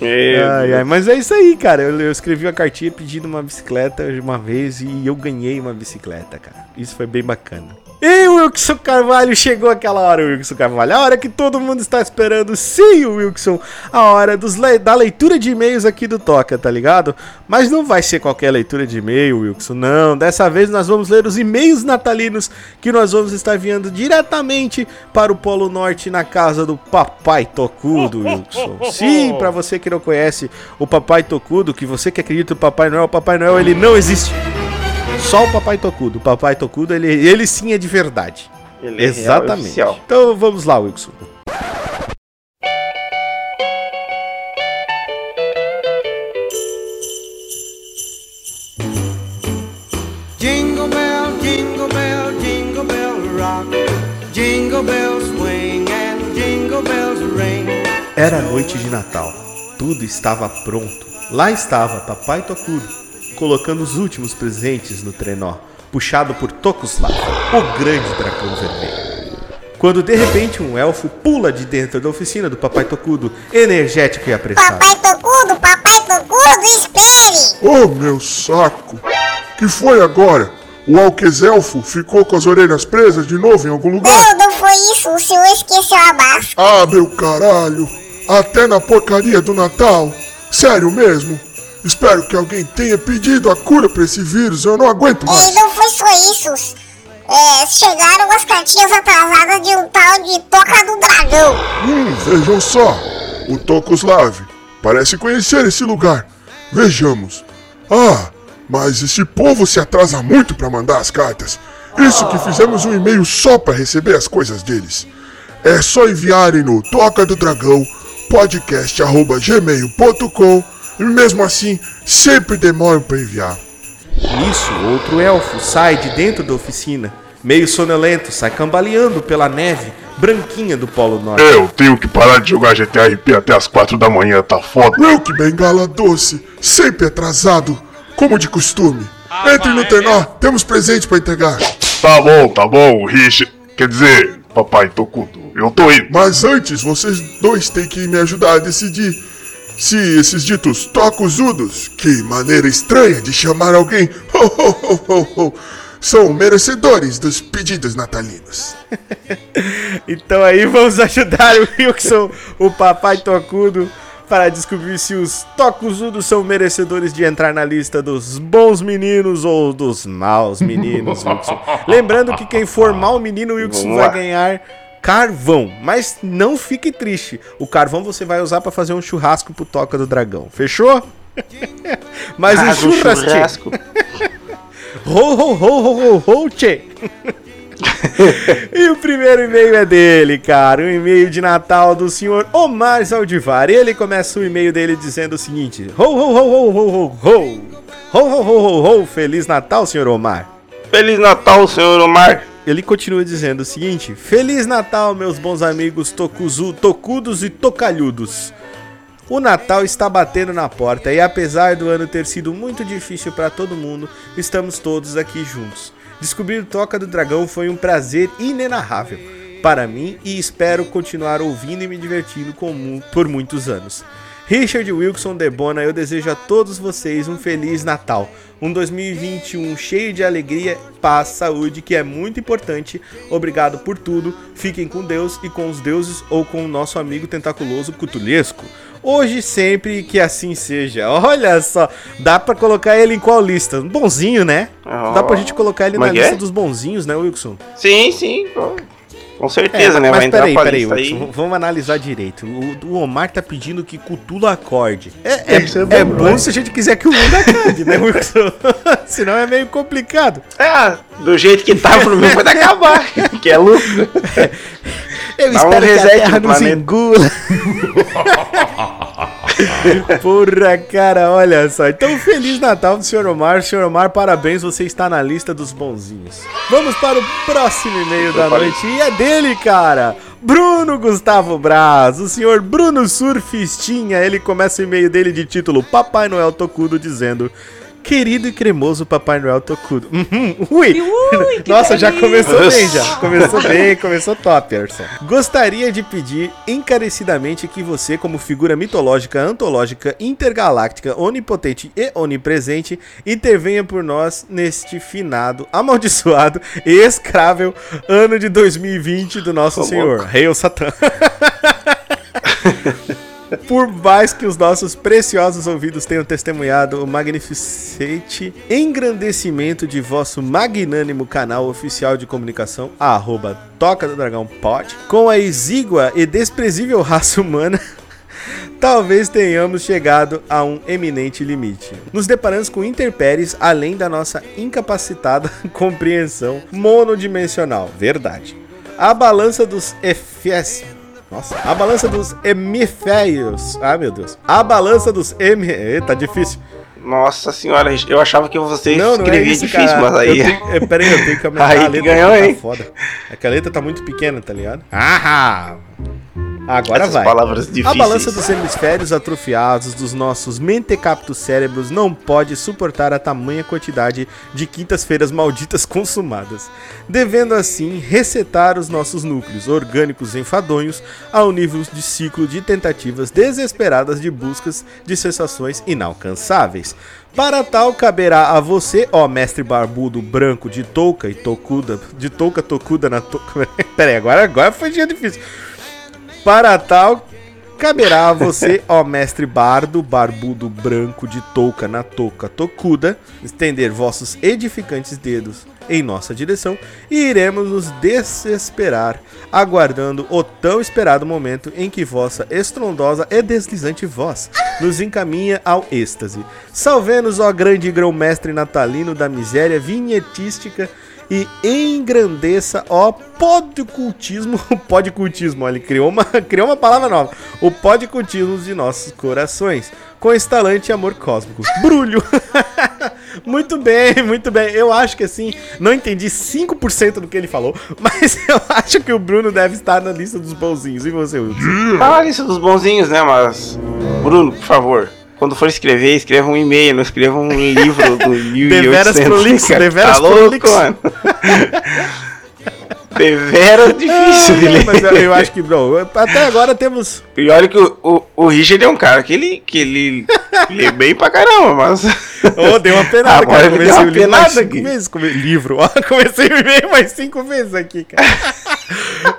Ai, ai, mas é isso aí, cara. Eu, eu escrevi uma cartinha pedindo uma bicicleta uma vez e eu ganhei uma bicicleta, cara. Isso foi bem bacana. E o Wilson Carvalho chegou aquela hora, Wilson Carvalho. A hora que todo mundo está esperando. Sim, Wilson. A hora dos le da leitura de e-mails aqui do Toca, tá ligado? Mas não vai ser qualquer leitura de e-mail, Wilson. Não. Dessa vez nós vamos ler os e-mails natalinos que nós vamos estar enviando diretamente para o Polo Norte na casa do Papai Tocudo, Wilson. Sim, para você que não conhece o Papai Tocudo, que você que acredita no Papai Noel, o Papai Noel ele não existe. Só o Papai Tocudo. O Papai Tocudo, ele, ele sim é de verdade. ele é real Exatamente. oficial. Então vamos lá, Wilson. Jingle bell, jingle bell, jingle bell rock. Jingle bells swing and jingle bells ring. Era noite de Natal. Tudo estava pronto. Lá estava Papai Tocudo, colocando os últimos presentes no trenó, puxado por Tokuslav, o grande dragão vermelho. Quando de repente um elfo pula de dentro da oficina do Papai Tocudo, energético e apressado. Papai Tocudo, papai Tocudo, espere! Oh, meu saco! Que foi agora? O Alquezelfo ficou com as orelhas presas de novo em algum lugar? Não, não foi isso, o senhor esqueceu a máscara. Ah, meu caralho! Até na porcaria do Natal! Sério mesmo? Espero que alguém tenha pedido a cura pra esse vírus, eu não aguento E mais! não foi só isso. É, chegaram as cartinhas atrasadas de um tal de Toca do Dragão. Hum, vejam só! O Tokoslav parece conhecer esse lugar. Vejamos. Ah, mas esse povo se atrasa muito pra mandar as cartas. Isso que fizemos um e-mail só pra receber as coisas deles. É só enviarem no toca do dragão podcast@gmail.com e mesmo assim sempre demoram pra enviar. Nisso, outro elfo sai de dentro da oficina, meio sonolento, sai cambaleando pela neve branquinha do Polo Norte. Eu tenho que parar de jogar GTA RP até as 4 da manhã, tá foda. Eu que bengala doce, sempre atrasado, como de costume. Entre no tenor, temos presente pra entregar. Tá bom, tá bom, Rich. Quer dizer, papai Tocudo, eu tô indo. Mas antes, vocês dois têm que me ajudar a decidir se esses ditos tocosudos, que maneira estranha de chamar alguém, ho, ho, ho, ho, ho, são merecedores dos pedidos natalinos. Então aí vamos ajudar o Wilson, o papai tocudo, para descobrir se os tocuzudos são merecedores de entrar na lista dos bons meninos ou dos maus meninos, Wilson. Lembrando que quem for mau menino, Wilson vai ganhar carvão. Mas não fique triste. O carvão você vai usar para fazer um churrasco pro Toca do Dragão. Fechou? Mas Ah, o tchê. churrasco. Ho, ho, ho, ho, ho, ho, tchê. e o primeiro e-mail é dele, cara. Um e-mail de Natal do senhor Omar Zaldivar. Ele começa o e-mail dele dizendo o seguinte: Ho, ho, ho, ho, ho, ho, ho. Ho, ho, ho, ho, ho. Feliz Natal, senhor Omar. Feliz Natal, senhor Omar. Ele continua dizendo o seguinte: Feliz Natal, meus bons amigos tocuzu, tocudos e tocalhudos. O Natal está batendo na porta e apesar do ano ter sido muito difícil para todo mundo, estamos todos aqui juntos. Descobrir o Toca do Dragão foi um prazer inenarrável para mim e espero continuar ouvindo e me divertindo por muitos anos. Richard Wilson Debona, eu desejo a todos vocês um feliz Natal, um 2021 cheio de alegria, paz, saúde, que é muito importante. Obrigado por tudo. Fiquem com Deus e com os deuses ou com o nosso amigo tentaculoso Cutulesco. Hoje sempre que assim seja. Olha só, dá pra colocar ele em qual lista? Bonzinho, né? Oh. Dá pra gente colocar ele na é que lista é? dos bonzinhos, né, Wilson? Sim, sim. pô. Com certeza, né? É, mas Vai entrar peraí, pra peraí, aí. vamos analisar direito. O, o Omar tá pedindo que Cutula acorde. É, é, é é bom, bom né? se a gente quiser que o mundo acorde, né, Wilson? Senão é meio complicado. Ah, do jeito que tá, pro meu pode acabar. que é lucro. Eu Dá um espero que a Terra no nos engula. Porra, cara, olha só. Então, Feliz Natal do Sr. Omar. Sr. Omar, parabéns, você está na lista dos bonzinhos. Vamos para o próximo e-mail da falei. noite. E é dele, cara. Bruno Gustavo Braz, o senhor Bruno Surfistinha. Ele começa o e-mail dele de título Papai Noel Tocudo dizendo... Querido e cremoso Papai Noel Tocudo. Uhum, ui! Ui, Nossa, já começou bem, já. Começou bem, começou top, Erson. Gostaria de pedir encarecidamente que você, como figura mitológica, antológica, intergaláctica, onipotente e onipresente, intervenha por nós neste finado, amaldiçoado e escrável ano de 2020 do nosso Ô, Senhor. Rei Satã. Por mais que os nossos preciosos ouvidos tenham testemunhado o magnificente engrandecimento de vosso magnânimo canal oficial de comunicação, arroba Toca do Dragão Pod, com a exígua e desprezível raça humana, talvez tenhamos chegado a um eminente limite. Nos deparamos com interpéries além da nossa incapacitada compreensão monodimensional. Verdade. A balança dos Efes. Nossa, a balança dos hemisférios. Ah, meu Deus. A balança dos M. Eita, difícil. Nossa senhora, eu achava que você Não, não é escrevia isso, difícil, cara. mas aí. Eu tenho, é, peraí, eu tenho que aumentar Aí a letra. ganhou, aqui, hein? Tá foda. É que a letra tá muito pequena, tá ligado? Ah! Agora Essas vai. palavras A difíceis. balança dos hemisférios atrofiados dos nossos mentecaptos cérebros não pode suportar a tamanha quantidade de quintas-feiras malditas consumadas, devendo assim resetar os nossos núcleos orgânicos enfadonhos ao nível de ciclo de tentativas desesperadas de buscas de sensações inalcançáveis. Para tal, caberá a você, ó mestre barbudo branco de touca e tocuda, de touca tocuda na touca. Pera aí, agora, agora foi dia difícil. Para tal, caberá a você, ó mestre bardo, barbudo branco de touca na touca tocuda, estender vossos edificantes dedos em nossa direção e iremos nos desesperar, aguardando o tão esperado momento em que vossa estrondosa e deslizante voz nos encaminha ao êxtase. Salve-nos, ó grande grão-mestre natalino da miséria vinhetística e engrandeça, ó, podcultismo, o podcultismo, ele criou uma, criou uma palavra nova, o podcultismo de nossos corações, com estalante amor cósmico. Brulho! muito bem, muito bem, eu acho que assim, não entendi 5% do que ele falou, mas eu acho que o Bruno deve estar na lista dos bonzinhos, e você, Wilson? Tá na lista dos bonzinhos, né? Mas. Bruno, por favor. Quando for escrever, escreva um e-mail, não escreva um livro do 1800. Deveras prolixo, cara. deveras tá prolixo. mano. Deveras difícil de ler. mas eu, acho que, bro, até agora temos E olha que o, o, o Richard é um cara que ele, que ele lê bem pra caramba, mas. Ô, deu uma penada, Agora cara. ele Comecei deu o uma livro mais penada cinco aqui. vezes. Come... Livro, ó. Comecei o e-mail mais cinco vezes aqui, cara.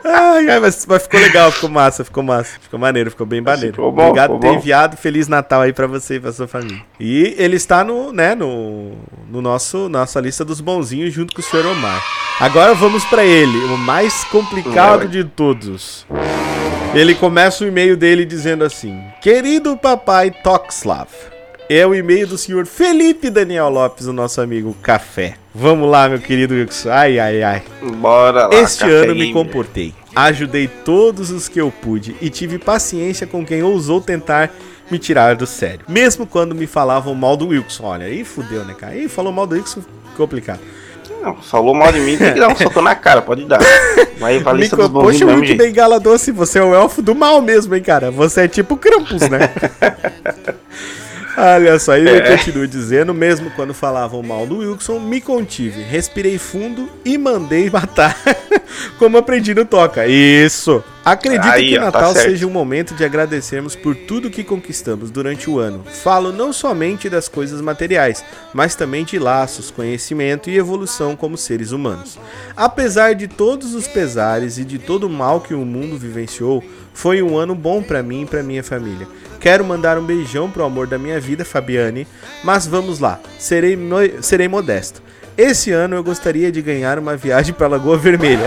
Ai, ai, mas, mas ficou legal, ficou massa, ficou massa. Ficou maneiro, ficou bem maneiro. ficou bom, Obrigado por ter bom. enviado. Feliz Natal aí pra você e pra sua família. E ele está no, né, no, no nosso, nossa lista dos bonzinhos junto com o senhor Omar. Agora vamos pra ele, o mais complicado de todos. Ele começa o e-mail dele dizendo assim: Querido papai Toxlav, é o e-mail do senhor Felipe Daniel Lopes, o nosso amigo Café. Vamos lá, meu querido Wilson. Ai, ai, ai. Bora lá. Este café ano me comportei. Ajudei todos os que eu pude e tive paciência com quem ousou tentar me tirar do sério. Mesmo quando me falavam mal do Wilson. Olha, aí fudeu, né, cara? Aí falou mal do Wilson, complicado. Não, falou mal de mim, tem que dar um soco na cara, pode dar. Vai pra lista co- dos Poxa, mesmo Wilk. Bengala Doce, você é o elfo do mal mesmo, hein, cara? Você é tipo Krampus, né? Olha só, ele É. continua dizendo, mesmo quando falavam mal do Wilson, me contive, respirei fundo e mandei matar, como aprendi no Toca. Isso! Acredito Aí, que tá Natal certo. seja um momento de agradecermos por tudo que conquistamos durante o ano. Falo não somente das coisas materiais, mas também de laços, conhecimento e evolução como seres humanos. Apesar de todos os pesares e de todo o mal que o mundo vivenciou, foi um ano bom pra mim e pra minha família. Quero mandar um beijão pro amor da minha vida, Fabiane, mas vamos lá, serei, serei modesto. Esse ano eu gostaria de ganhar uma viagem pra Lagoa Vermelha.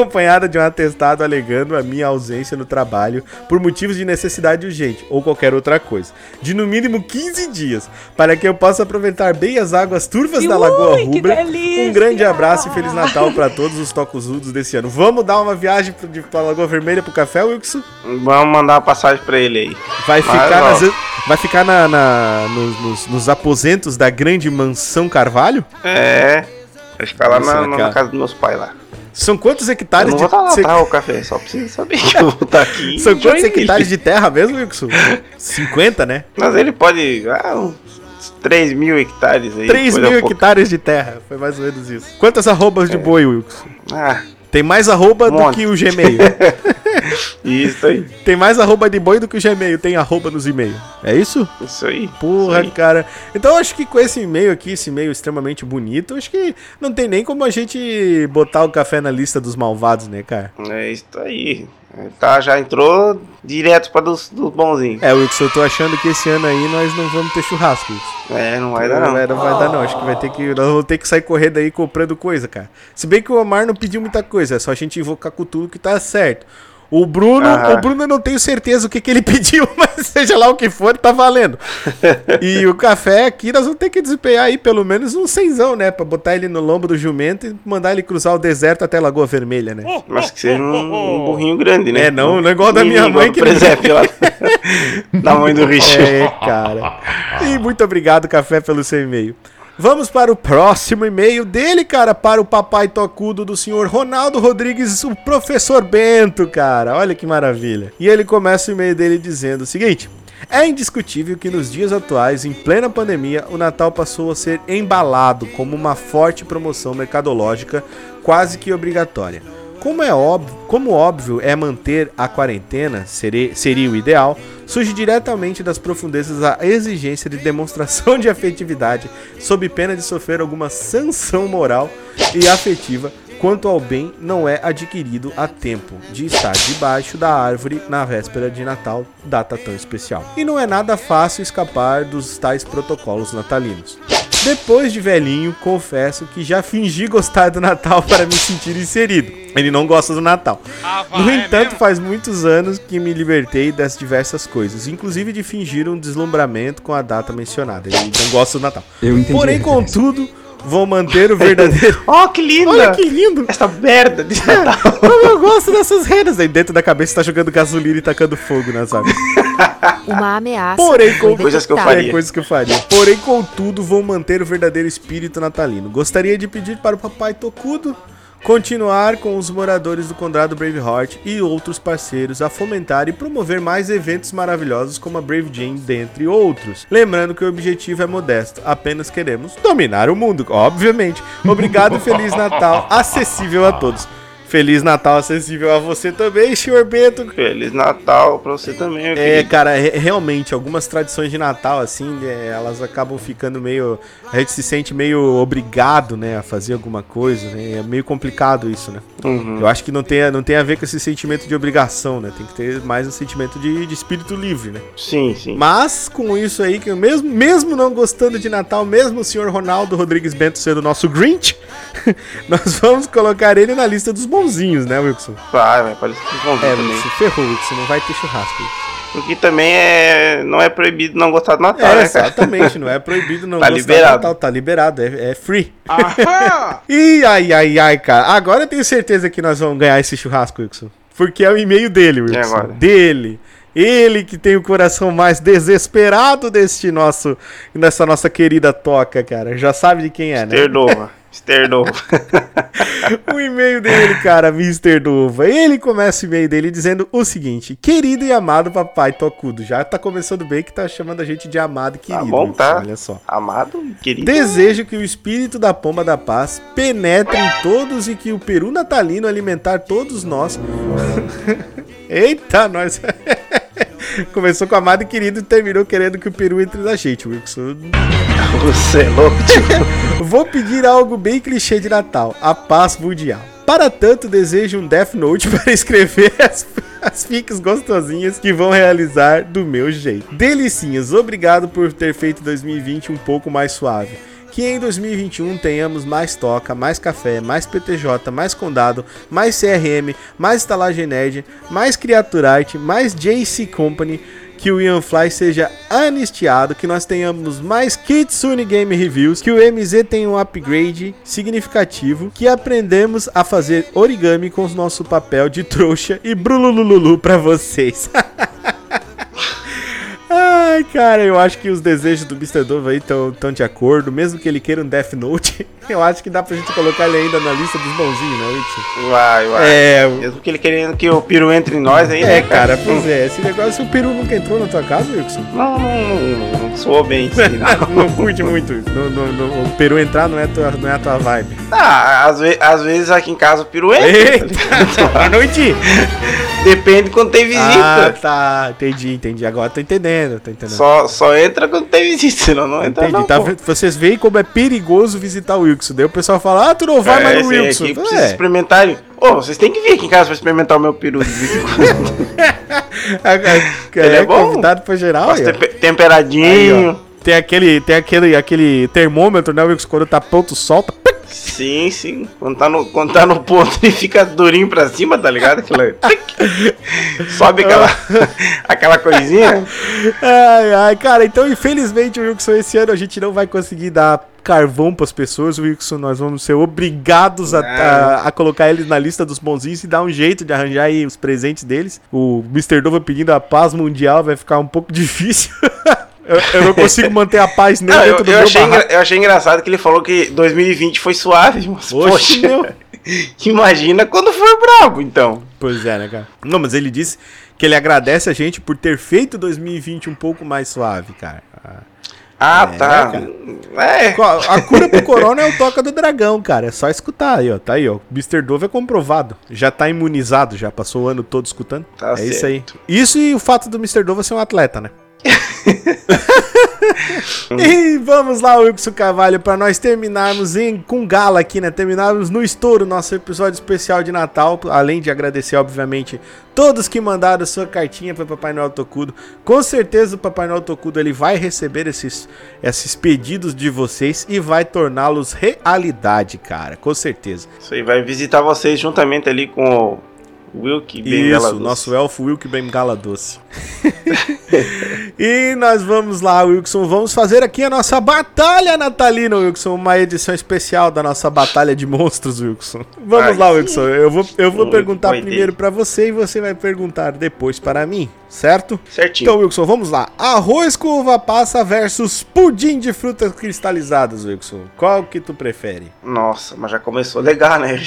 Acompanhada de um atestado alegando a minha ausência no trabalho por motivos de necessidade urgente ou qualquer outra coisa, de no mínimo 15 dias, para que eu possa aproveitar bem as águas turvas da Ui, Lagoa que Rubra. Um grande abraço e feliz Natal para todos os tocosudos desse ano. Vamos dar uma viagem pro- de pra Lagoa Vermelha pro café, Wilson? Vamos mandar uma passagem pra ele aí. Vai Mas, ficar, nas- vai ficar na, na- nos, nos- nos aposentos da grande mansão Carvalho? É. Vai ficar lá Nossa, na, na cara. casa dos meus pais lá. São quantos Eu hectares não de. lá se- tá, o café, só pra você saber que eu vou estar aqui. São quantos Joinville. hectares de terra mesmo, Wilson? 50, né? Mas ele pode. Ah, uns 3 mil hectares aí. 3 coisa mil hectares de terra. Foi mais ou menos isso. Quantas arrobas de boi, Wilson? Ah, Tem mais arroba do Monte. que o Gmail. isso aí. Tem mais arroba de boi do que o Gmail. Tem arroba nos e-mails. É isso? Isso aí. Porra, isso aí. cara. Então acho que com esse e-mail aqui, esse e-mail extremamente bonito, acho que não tem nem como a gente botar o café na lista dos malvados, né, cara? É isso aí. Tá, já entrou direto pra dos, dos bonzinhos. É, Wilson, eu tô achando que esse ano aí nós não vamos ter churrasco, Wilson. É, não vai dar não. Vai, não vai dar não, acho que vai ter que, nós vamos ter que sair correndo aí comprando coisa, cara. Se bem que o Omar não pediu muita coisa, é só a gente invocar com tudo que tá certo. O Bruno, Aham. o Bruno eu não tenho certeza o que, que ele pediu, mas seja lá o que for, tá valendo. e o café aqui nós vamos ter que desempenhar aí pelo menos um cenzão, né? Pra botar ele no lombo do jumento e mandar ele cruzar o deserto até a Lagoa Vermelha, né? Mas que seja um, um burrinho grande, né? É, não, não é igual da minha mãe que- presépio lá. da mãe do Richard. É, cara. E muito obrigado, Café, pelo seu e-mail. Vamos para o próximo e-mail dele, cara, para o papai tocudo do senhor Ronaldo Rodrigues, o professor Bento, cara. Olha que maravilha. E ele começa o e-mail dele dizendo o seguinte: É indiscutível que nos dias atuais, em plena pandemia, o Natal passou a ser embalado como uma forte promoção mercadológica quase que obrigatória. Como é óbvio, como óbvio é manter a quarentena, seria, seria o ideal, surge diretamente das profundezas a exigência de demonstração de afetividade, sob pena de sofrer alguma sanção moral e afetiva quanto ao bem não é adquirido a tempo de estar debaixo da árvore na véspera de Natal, data tão especial. E não é nada fácil escapar dos tais protocolos natalinos. Depois de velhinho, confesso que já fingi gostar do Natal para me sentir inserido. Ele não gosta do Natal. No entanto, faz muitos anos que me libertei das diversas coisas, inclusive de fingir um deslumbramento com a data mencionada. Ele não gosta do Natal. Eu entendi. Porém, contudo, vou manter o verdadeiro. Ó, que linda! Olha que lindo! Essa merda de Natal. Como eu gosto dessas renas. Aí dentro da cabeça tá jogando gasolina e tacando fogo nas árvores. Uma ameaça. Porém, com Coisas que eu faria. É, coisas que eu faria. Porém, contudo, vou manter o verdadeiro espírito natalino. Gostaria de pedir para o papai Tocudo continuar com os moradores do Condado Braveheart e outros parceiros a fomentar e promover mais eventos maravilhosos como a Brave Jane, dentre outros. Lembrando que o objetivo é modesto, apenas queremos dominar o mundo, obviamente. Obrigado e Feliz Natal, acessível a todos. Feliz Natal acessível a você também, senhor Bento. Feliz Natal pra você também, É, querido. cara, re- realmente, algumas tradições de Natal, assim, é, elas acabam ficando meio. A gente se sente meio obrigado, né, a fazer alguma coisa, né? É meio complicado isso, né? Uhum. Eu acho que não tem, a- não tem a ver com esse sentimento de obrigação, né? Tem que ter mais um sentimento de, de espírito livre, né? Sim, sim. Mas com isso aí, que mesmo, mesmo não gostando de Natal, mesmo o senhor Ronaldo Rodrigues Bento sendo nosso Grinch, nós vamos colocar ele na lista dos bonzinhos, né, Wilson? Vai, vai, pode ser bom É, também. Wilson, ferrou, Wilson, não vai ter churrasco. Porque também é. Não é proibido não gostar do Natal, É, né, cara? exatamente, não é proibido não Tá gostar liberado. do Natal, tá liberado, é, é free. Ih, ai, ai, ai, cara, agora eu tenho certeza que nós vamos ganhar esse churrasco, Wilson. Porque é o e-mail dele, Wilson. agora? Dele. Ele que tem o coração mais desesperado deste nosso, dessa nossa querida toca, cara. Já sabe de quem é, né? Esterdova. Esterdova. o e-mail dele, cara, Mr. Dova. Ele começa o e-mail dele dizendo o seguinte: Querido e amado papai Tocudo. Já tá começando bem que tá chamando a gente de amado e querido. bom, Wilson, tá. Olha só. Amado, querido. Desejo que o espírito da pomba da paz penetre em todos e que o peru natalino alimentar todos nós. Eita, nós. Começou com amado e querido e terminou querendo que o peru entre na gente, Wilson. Você é louco, tio. Vou pedir algo bem clichê de Natal: a paz mundial. Para tanto, desejo um Death Note para escrever as, as fics gostosinhas que vão realizar do meu jeito. Delicinhas, obrigado por ter feito 2020 um pouco mais suave. Que em 2021 tenhamos mais toca, mais café, mais PTJ, mais condado, mais CRM, mais estalagem nerd, mais criaturite, mais JC Company, que o Ian Fly seja anistiado, que nós tenhamos mais Kitsune Game Reviews, que o MZ tenha um upgrade significativo, que aprendemos a fazer origami com o nosso papel de trouxa e brulululu pra vocês. Ah, Ai, cara, eu acho que os desejos do Mr. Dove aí estão tão de acordo. Mesmo que ele queira um Death Note, eu acho que dá pra gente colocar ele ainda na lista dos bonzinhos, né, Wilson? Vai, vai. É, Mesmo que ele querendo que o peru entre em nós aí, é, né, cara, pois é. Esse negócio, o peru nunca entrou na tua casa, Wilson? Não, não, não, não soou bem isso aí, não. não curte muito. No- o peru entrar não é, tua, não é a tua vibe. Ah, às, ve às vezes aqui em casa o peru entra. Eita, boa noite. Depende quando tem Ah, visita. tá. Entendi, entendi. Agora tô entendendo, tô entendendo. Só, só entra quando tem visita, senão não entra Entendi. não, Tá vocês veem como é perigoso visitar o Wilson. Daí o pessoal fala, ah, tu não vai mais no aí Wilson. aqui precisa É. experimentarem. Ô, vocês têm que vir aqui em casa pra experimentar o meu peru de vez em quando. Ele é bom. convidado pra geral. Aí, Aí, temperadinho. ó. Tem aquele, tem aquele, aquele termômetro, né, Wilson? Quando tá pronto, solta. Sim, sim. Quando tá, no, quando tá no ponto, ele fica durinho pra cima, tá ligado? Aquela... Sobe aquela, aquela coisinha. Ai, ai, cara, então infelizmente, Wilson, esse ano a gente não vai conseguir dar carvão pras pessoas, Wilson. Nós vamos ser obrigados a, a, a colocar eles na lista dos bonzinhos e dar um jeito de arranjar aí os presentes deles. O Mr. Dova pedindo a paz mundial vai ficar um pouco difícil. Eu, eu não consigo manter a paz nem Não, eu, dentro do eu meu achei engra- eu achei engraçado que ele falou que 2020 foi suave, mas Oxe, poxa, meu. imagina quando for brabo, então. Pois é, né, cara? Não, mas ele disse que ele agradece a gente por ter feito 2020 um pouco mais suave, cara. Ah, É, tá. É. A cura pro corona é o toca do dragão, cara. É só escutar aí, ó. Tá aí, ó. Mr. Dove é comprovado. Já tá imunizado, já passou o ano todo escutando. Tá é isso certo. aí. Isso e o fato do Mr. Dove ser um atleta, né? e vamos lá, Wilson Carvalho, pra nós terminarmos em, com gala aqui, né? Terminarmos no estouro nosso episódio especial de Natal. Além de agradecer, obviamente, todos que mandaram sua cartinha para Papai Noel Tocudo. Com certeza o Papai Noel Tocudo ele vai receber esses, esses pedidos de vocês e vai torná-los realidade, cara. Com certeza. Isso aí vai visitar vocês juntamente ali com o Wilk Bengala Isso, Doce. nosso elfo Wilk Bengala Doce. e nós vamos lá, Wilson. Vamos fazer aqui a nossa batalha natalina, Wilson. Uma edição especial da nossa batalha de monstros, Wilson. Vamos Ai, lá. Wilson. Eu vou, eu vou perguntar primeiro pra você e você vai perguntar depois para mim, certo? Certinho. Então, Wilson, vamos lá. Arroz com uva passa versus pudim de frutas cristalizadas, Wilson. Qual que tu prefere? Nossa, mas já começou legal, né?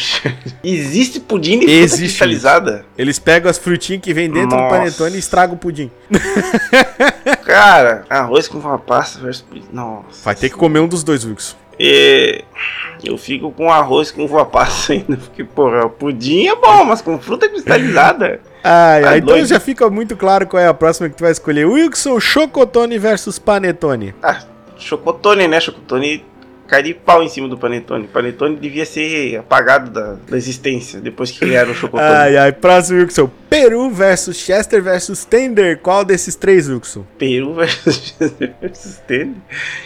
Existe pudim de fruta Existe. cristalizada? Eles pegam as frutinhas que vem dentro do Nossa. panetone e estragam o pudim. Cara, arroz com uva passa versus pudim. Nossa. Vai ter que comer um dos dois, Wilson. E eu fico com arroz com uva passa ainda, porque, porra, o pudim é bom, mas com fruta cristalizada. Ai, ai, então já fica muito claro qual é a próxima que tu vai escolher. Wilson, Chocotone versus Panetone. Ah, chocotone, né? Chocotone cai de pau em cima do panetone. Panetone devia ser apagado da, da existência depois que criaram o chocotone. Ai, ai, próximo, Wilson. Peru versus Chester versus Tender. Qual desses três, Wilson? Peru versus versus tênis.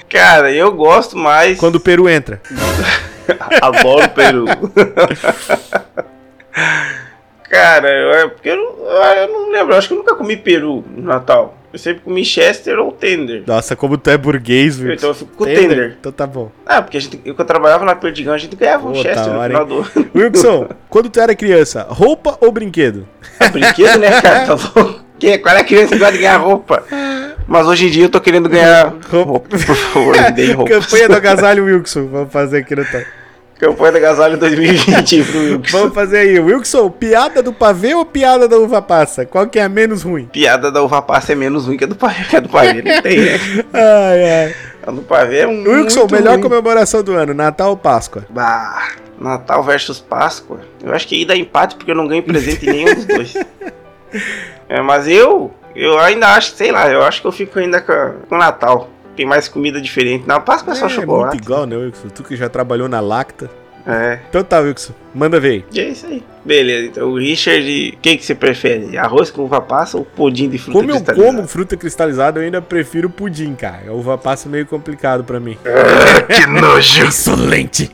Cara, eu gosto mais. Quando o Peru entra. Adoro o Peru. Cara, eu, é porque eu, não- eu não lembro. Acho que eu nunca comi peru no Natal. Eu sempre comi Chester ou Tender. Nossa, como tu é burguês, Wilson. Então eu fico com o Tender. Então tá bom. Ah, porque a gente, eu, eu trabalhava na Perdigão, a gente ganhava um Pô, Chester da no hora, final do ano. Wilson, quando tu era criança, roupa ou brinquedo? Brinquedo, né, cara? Tá louco? Que- Qual é a criança que gosta de ganhar roupa? Mas hoje em dia eu tô querendo ganhar roupa, por favor, me deem roupa. Campanha do agasalho Wilson. Vamos fazer aqui no top. Campanha da Gasalho 2020 pro Wilson. Vamos fazer aí. Wilson, piada do pavê ou piada da uva passa? Qual que é a menos ruim? Piada da uva passa é menos ruim que a do pavê. Que a do pavê não tem, né? Ai, ai. A do pavê é um. Wilson, melhor ruim. comemoração do ano, Natal ou Páscoa? Bah, Natal versus Páscoa. Eu acho que aí dá empate porque eu não ganho presente em nenhum dos dois. É, mas eu, eu ainda acho, sei lá, eu acho que eu fico ainda com, com o Natal. Tem mais comida diferente. Na Páscoa é só chocolate. muito igual, né, Wilson? Tu que já trabalhou na Lacta. É, Então tá, Wilson, manda ver e é isso aí. Beleza, então o Richard, o que, você prefere? Arroz com uva passa ou pudim de fruta Como eu cristalizada? como fruta cristalizada, eu ainda prefiro pudim, cara. A uva passa é meio complicado pra mim. Que nojo! Insolente!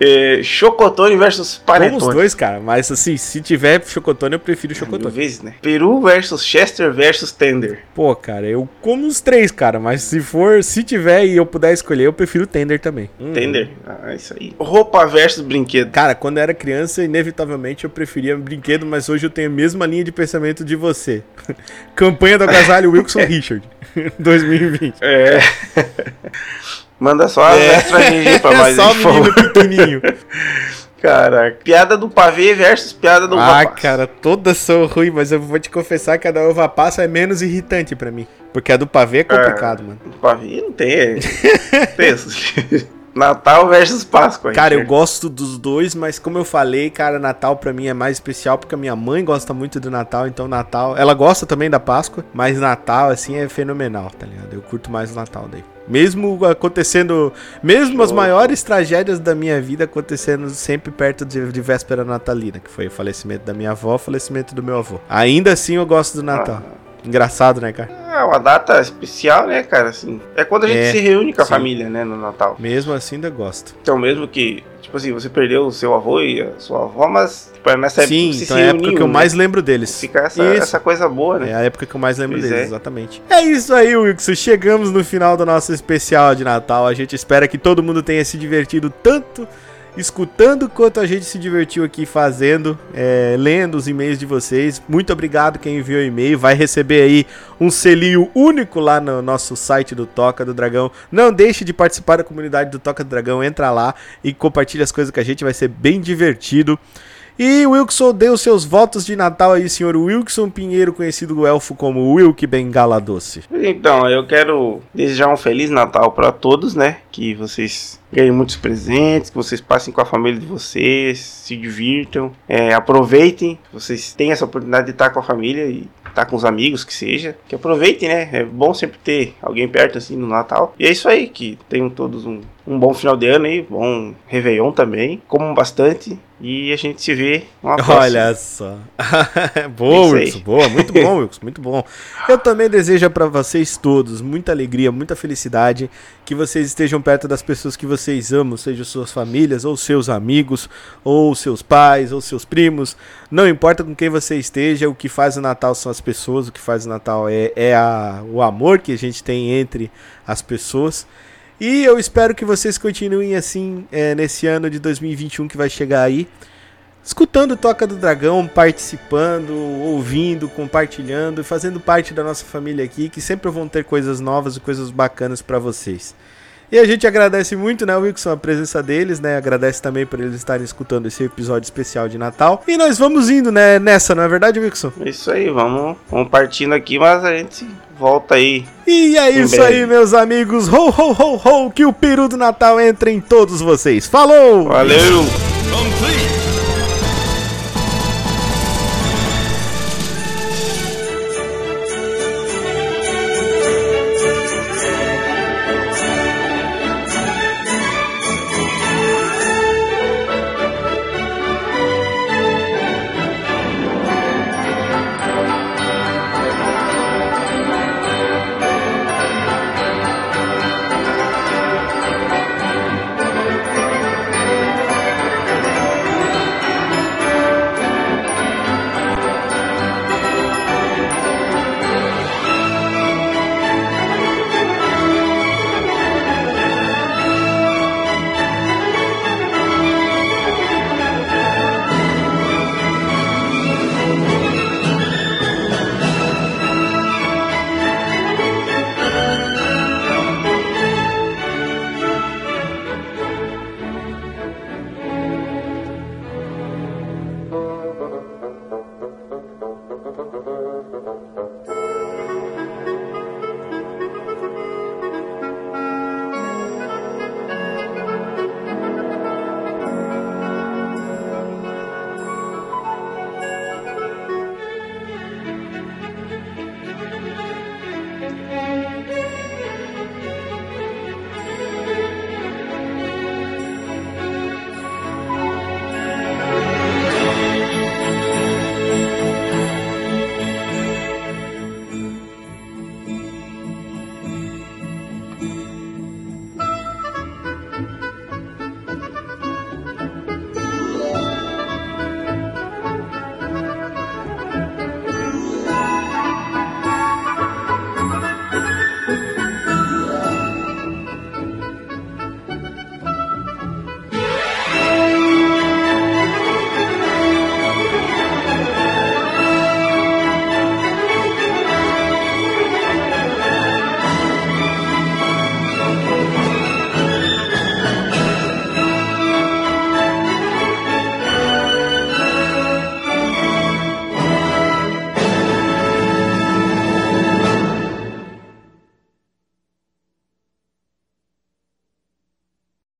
É, chocotone versus Como panetone. os dois, cara. Mas assim, se tiver chocotone, eu prefiro chocotone. vezes, né? Peru versus Chester versus Tender. Pô, cara, eu como os três, cara. Mas se for, se tiver e eu puder escolher, eu prefiro tender também. Hum. Tender? Ah, isso aí. Roupa versus brinquedo. Cara, quando eu era era criança, inevitavelmente eu preferia brinquedo, mas hoje eu tenho a mesma linha de pensamento de você. Campanha do agasalho Wilson Richard, 2020. É. Manda só as É. extra GG pra nós. Só aí, o menino pequenininho. Caraca. Piada do pavê versus piada do Ah, rapaz. cara, todas são ruins, mas eu vou te confessar que a da uva passa é menos irritante pra mim. Porque a do pavê é complicado, mano. Pavê não tem. É... Pensa. Natal versus Páscoa. Cara, eu gosto dos dois, mas como eu falei, cara, Natal pra mim é mais especial porque a minha mãe gosta muito do Natal, então Natal. Ela gosta também da Páscoa, mas Natal, assim, é fenomenal, tá ligado? Eu curto mais o Natal daí. Mesmo acontecendo. Mesmo as Show. maiores tragédias da minha vida acontecendo sempre perto de, de véspera natalina, que foi o falecimento da minha avó, o falecimento do meu avô. Ainda assim eu gosto do Natal. Engraçado, né, cara? É uma data especial, né, cara? Assim, é quando a gente É, se reúne com a sim. família, né, no Natal. Mesmo assim ainda gosto. Então, mesmo que, tipo assim, você perdeu o seu avô e a sua avó, mas tipo, é nessa época Sim, que você então é a época reuniu, que eu né? mais lembro deles. Fica essa, essa coisa boa, né? É a época que eu mais lembro Pois deles, é. exatamente. É isso aí, Wilson. Chegamos no final do nosso especial de Natal. A gente espera que todo mundo tenha se divertido tanto escutando quanto a gente se divertiu aqui fazendo, é, lendo os e-mails de vocês. Muito obrigado quem enviou e-mail. Vai receber aí um selinho único lá no nosso site do Toca do Dragão. Não deixe de participar da comunidade do Toca do Dragão. Entra lá e compartilha as coisas com a gente. Vai ser bem divertido. E Wilson deu seus votos de Natal aí, senhor Wilson Pinheiro, conhecido do elfo como Wilk Bengala Doce. Então, eu quero desejar um Feliz Natal para todos, né? Que vocês ganhem muitos presentes, que vocês passem com a família de vocês, se divirtam, é, aproveitem, vocês tenham essa oportunidade de estar com a família e estar com os amigos, que seja. Que aproveitem, né? É bom sempre ter alguém perto assim no Natal. E é isso aí, que tenham todos um, um bom final de ano aí, bom Réveillon também. Comam bastante e a gente se vê uma próxima. Olha só. boa. Wilson. Boa, muito bom, Wilson. Muito bom. Eu também desejo para vocês todos muita alegria, muita felicidade. Que vocês estejam perto das pessoas que vocês amam, seja suas famílias, ou seus amigos, ou seus pais, ou seus primos. Não importa com quem você esteja, o que faz o Natal são as pessoas, o que faz o Natal é, é a, o amor que a gente tem entre as pessoas. E eu espero que vocês continuem assim é, nesse ano de 2021 que vai chegar aí escutando Toca do Dragão, participando, ouvindo, compartilhando fazendo parte da nossa família aqui, que sempre vão ter coisas novas e coisas bacanas pra vocês. E a gente agradece muito, né, Wilson, a presença deles, né? Agradece também por eles estarem escutando esse episódio especial de Natal. E nós vamos indo, né, nessa, não é verdade, Wilson? É isso aí, vamos, vamos partindo aqui, mas a gente volta aí. E é isso breve. aí, meus amigos. Ho, ho, ho, ho, que o peru do Natal entre em todos vocês. Falou! Valeu! Complete.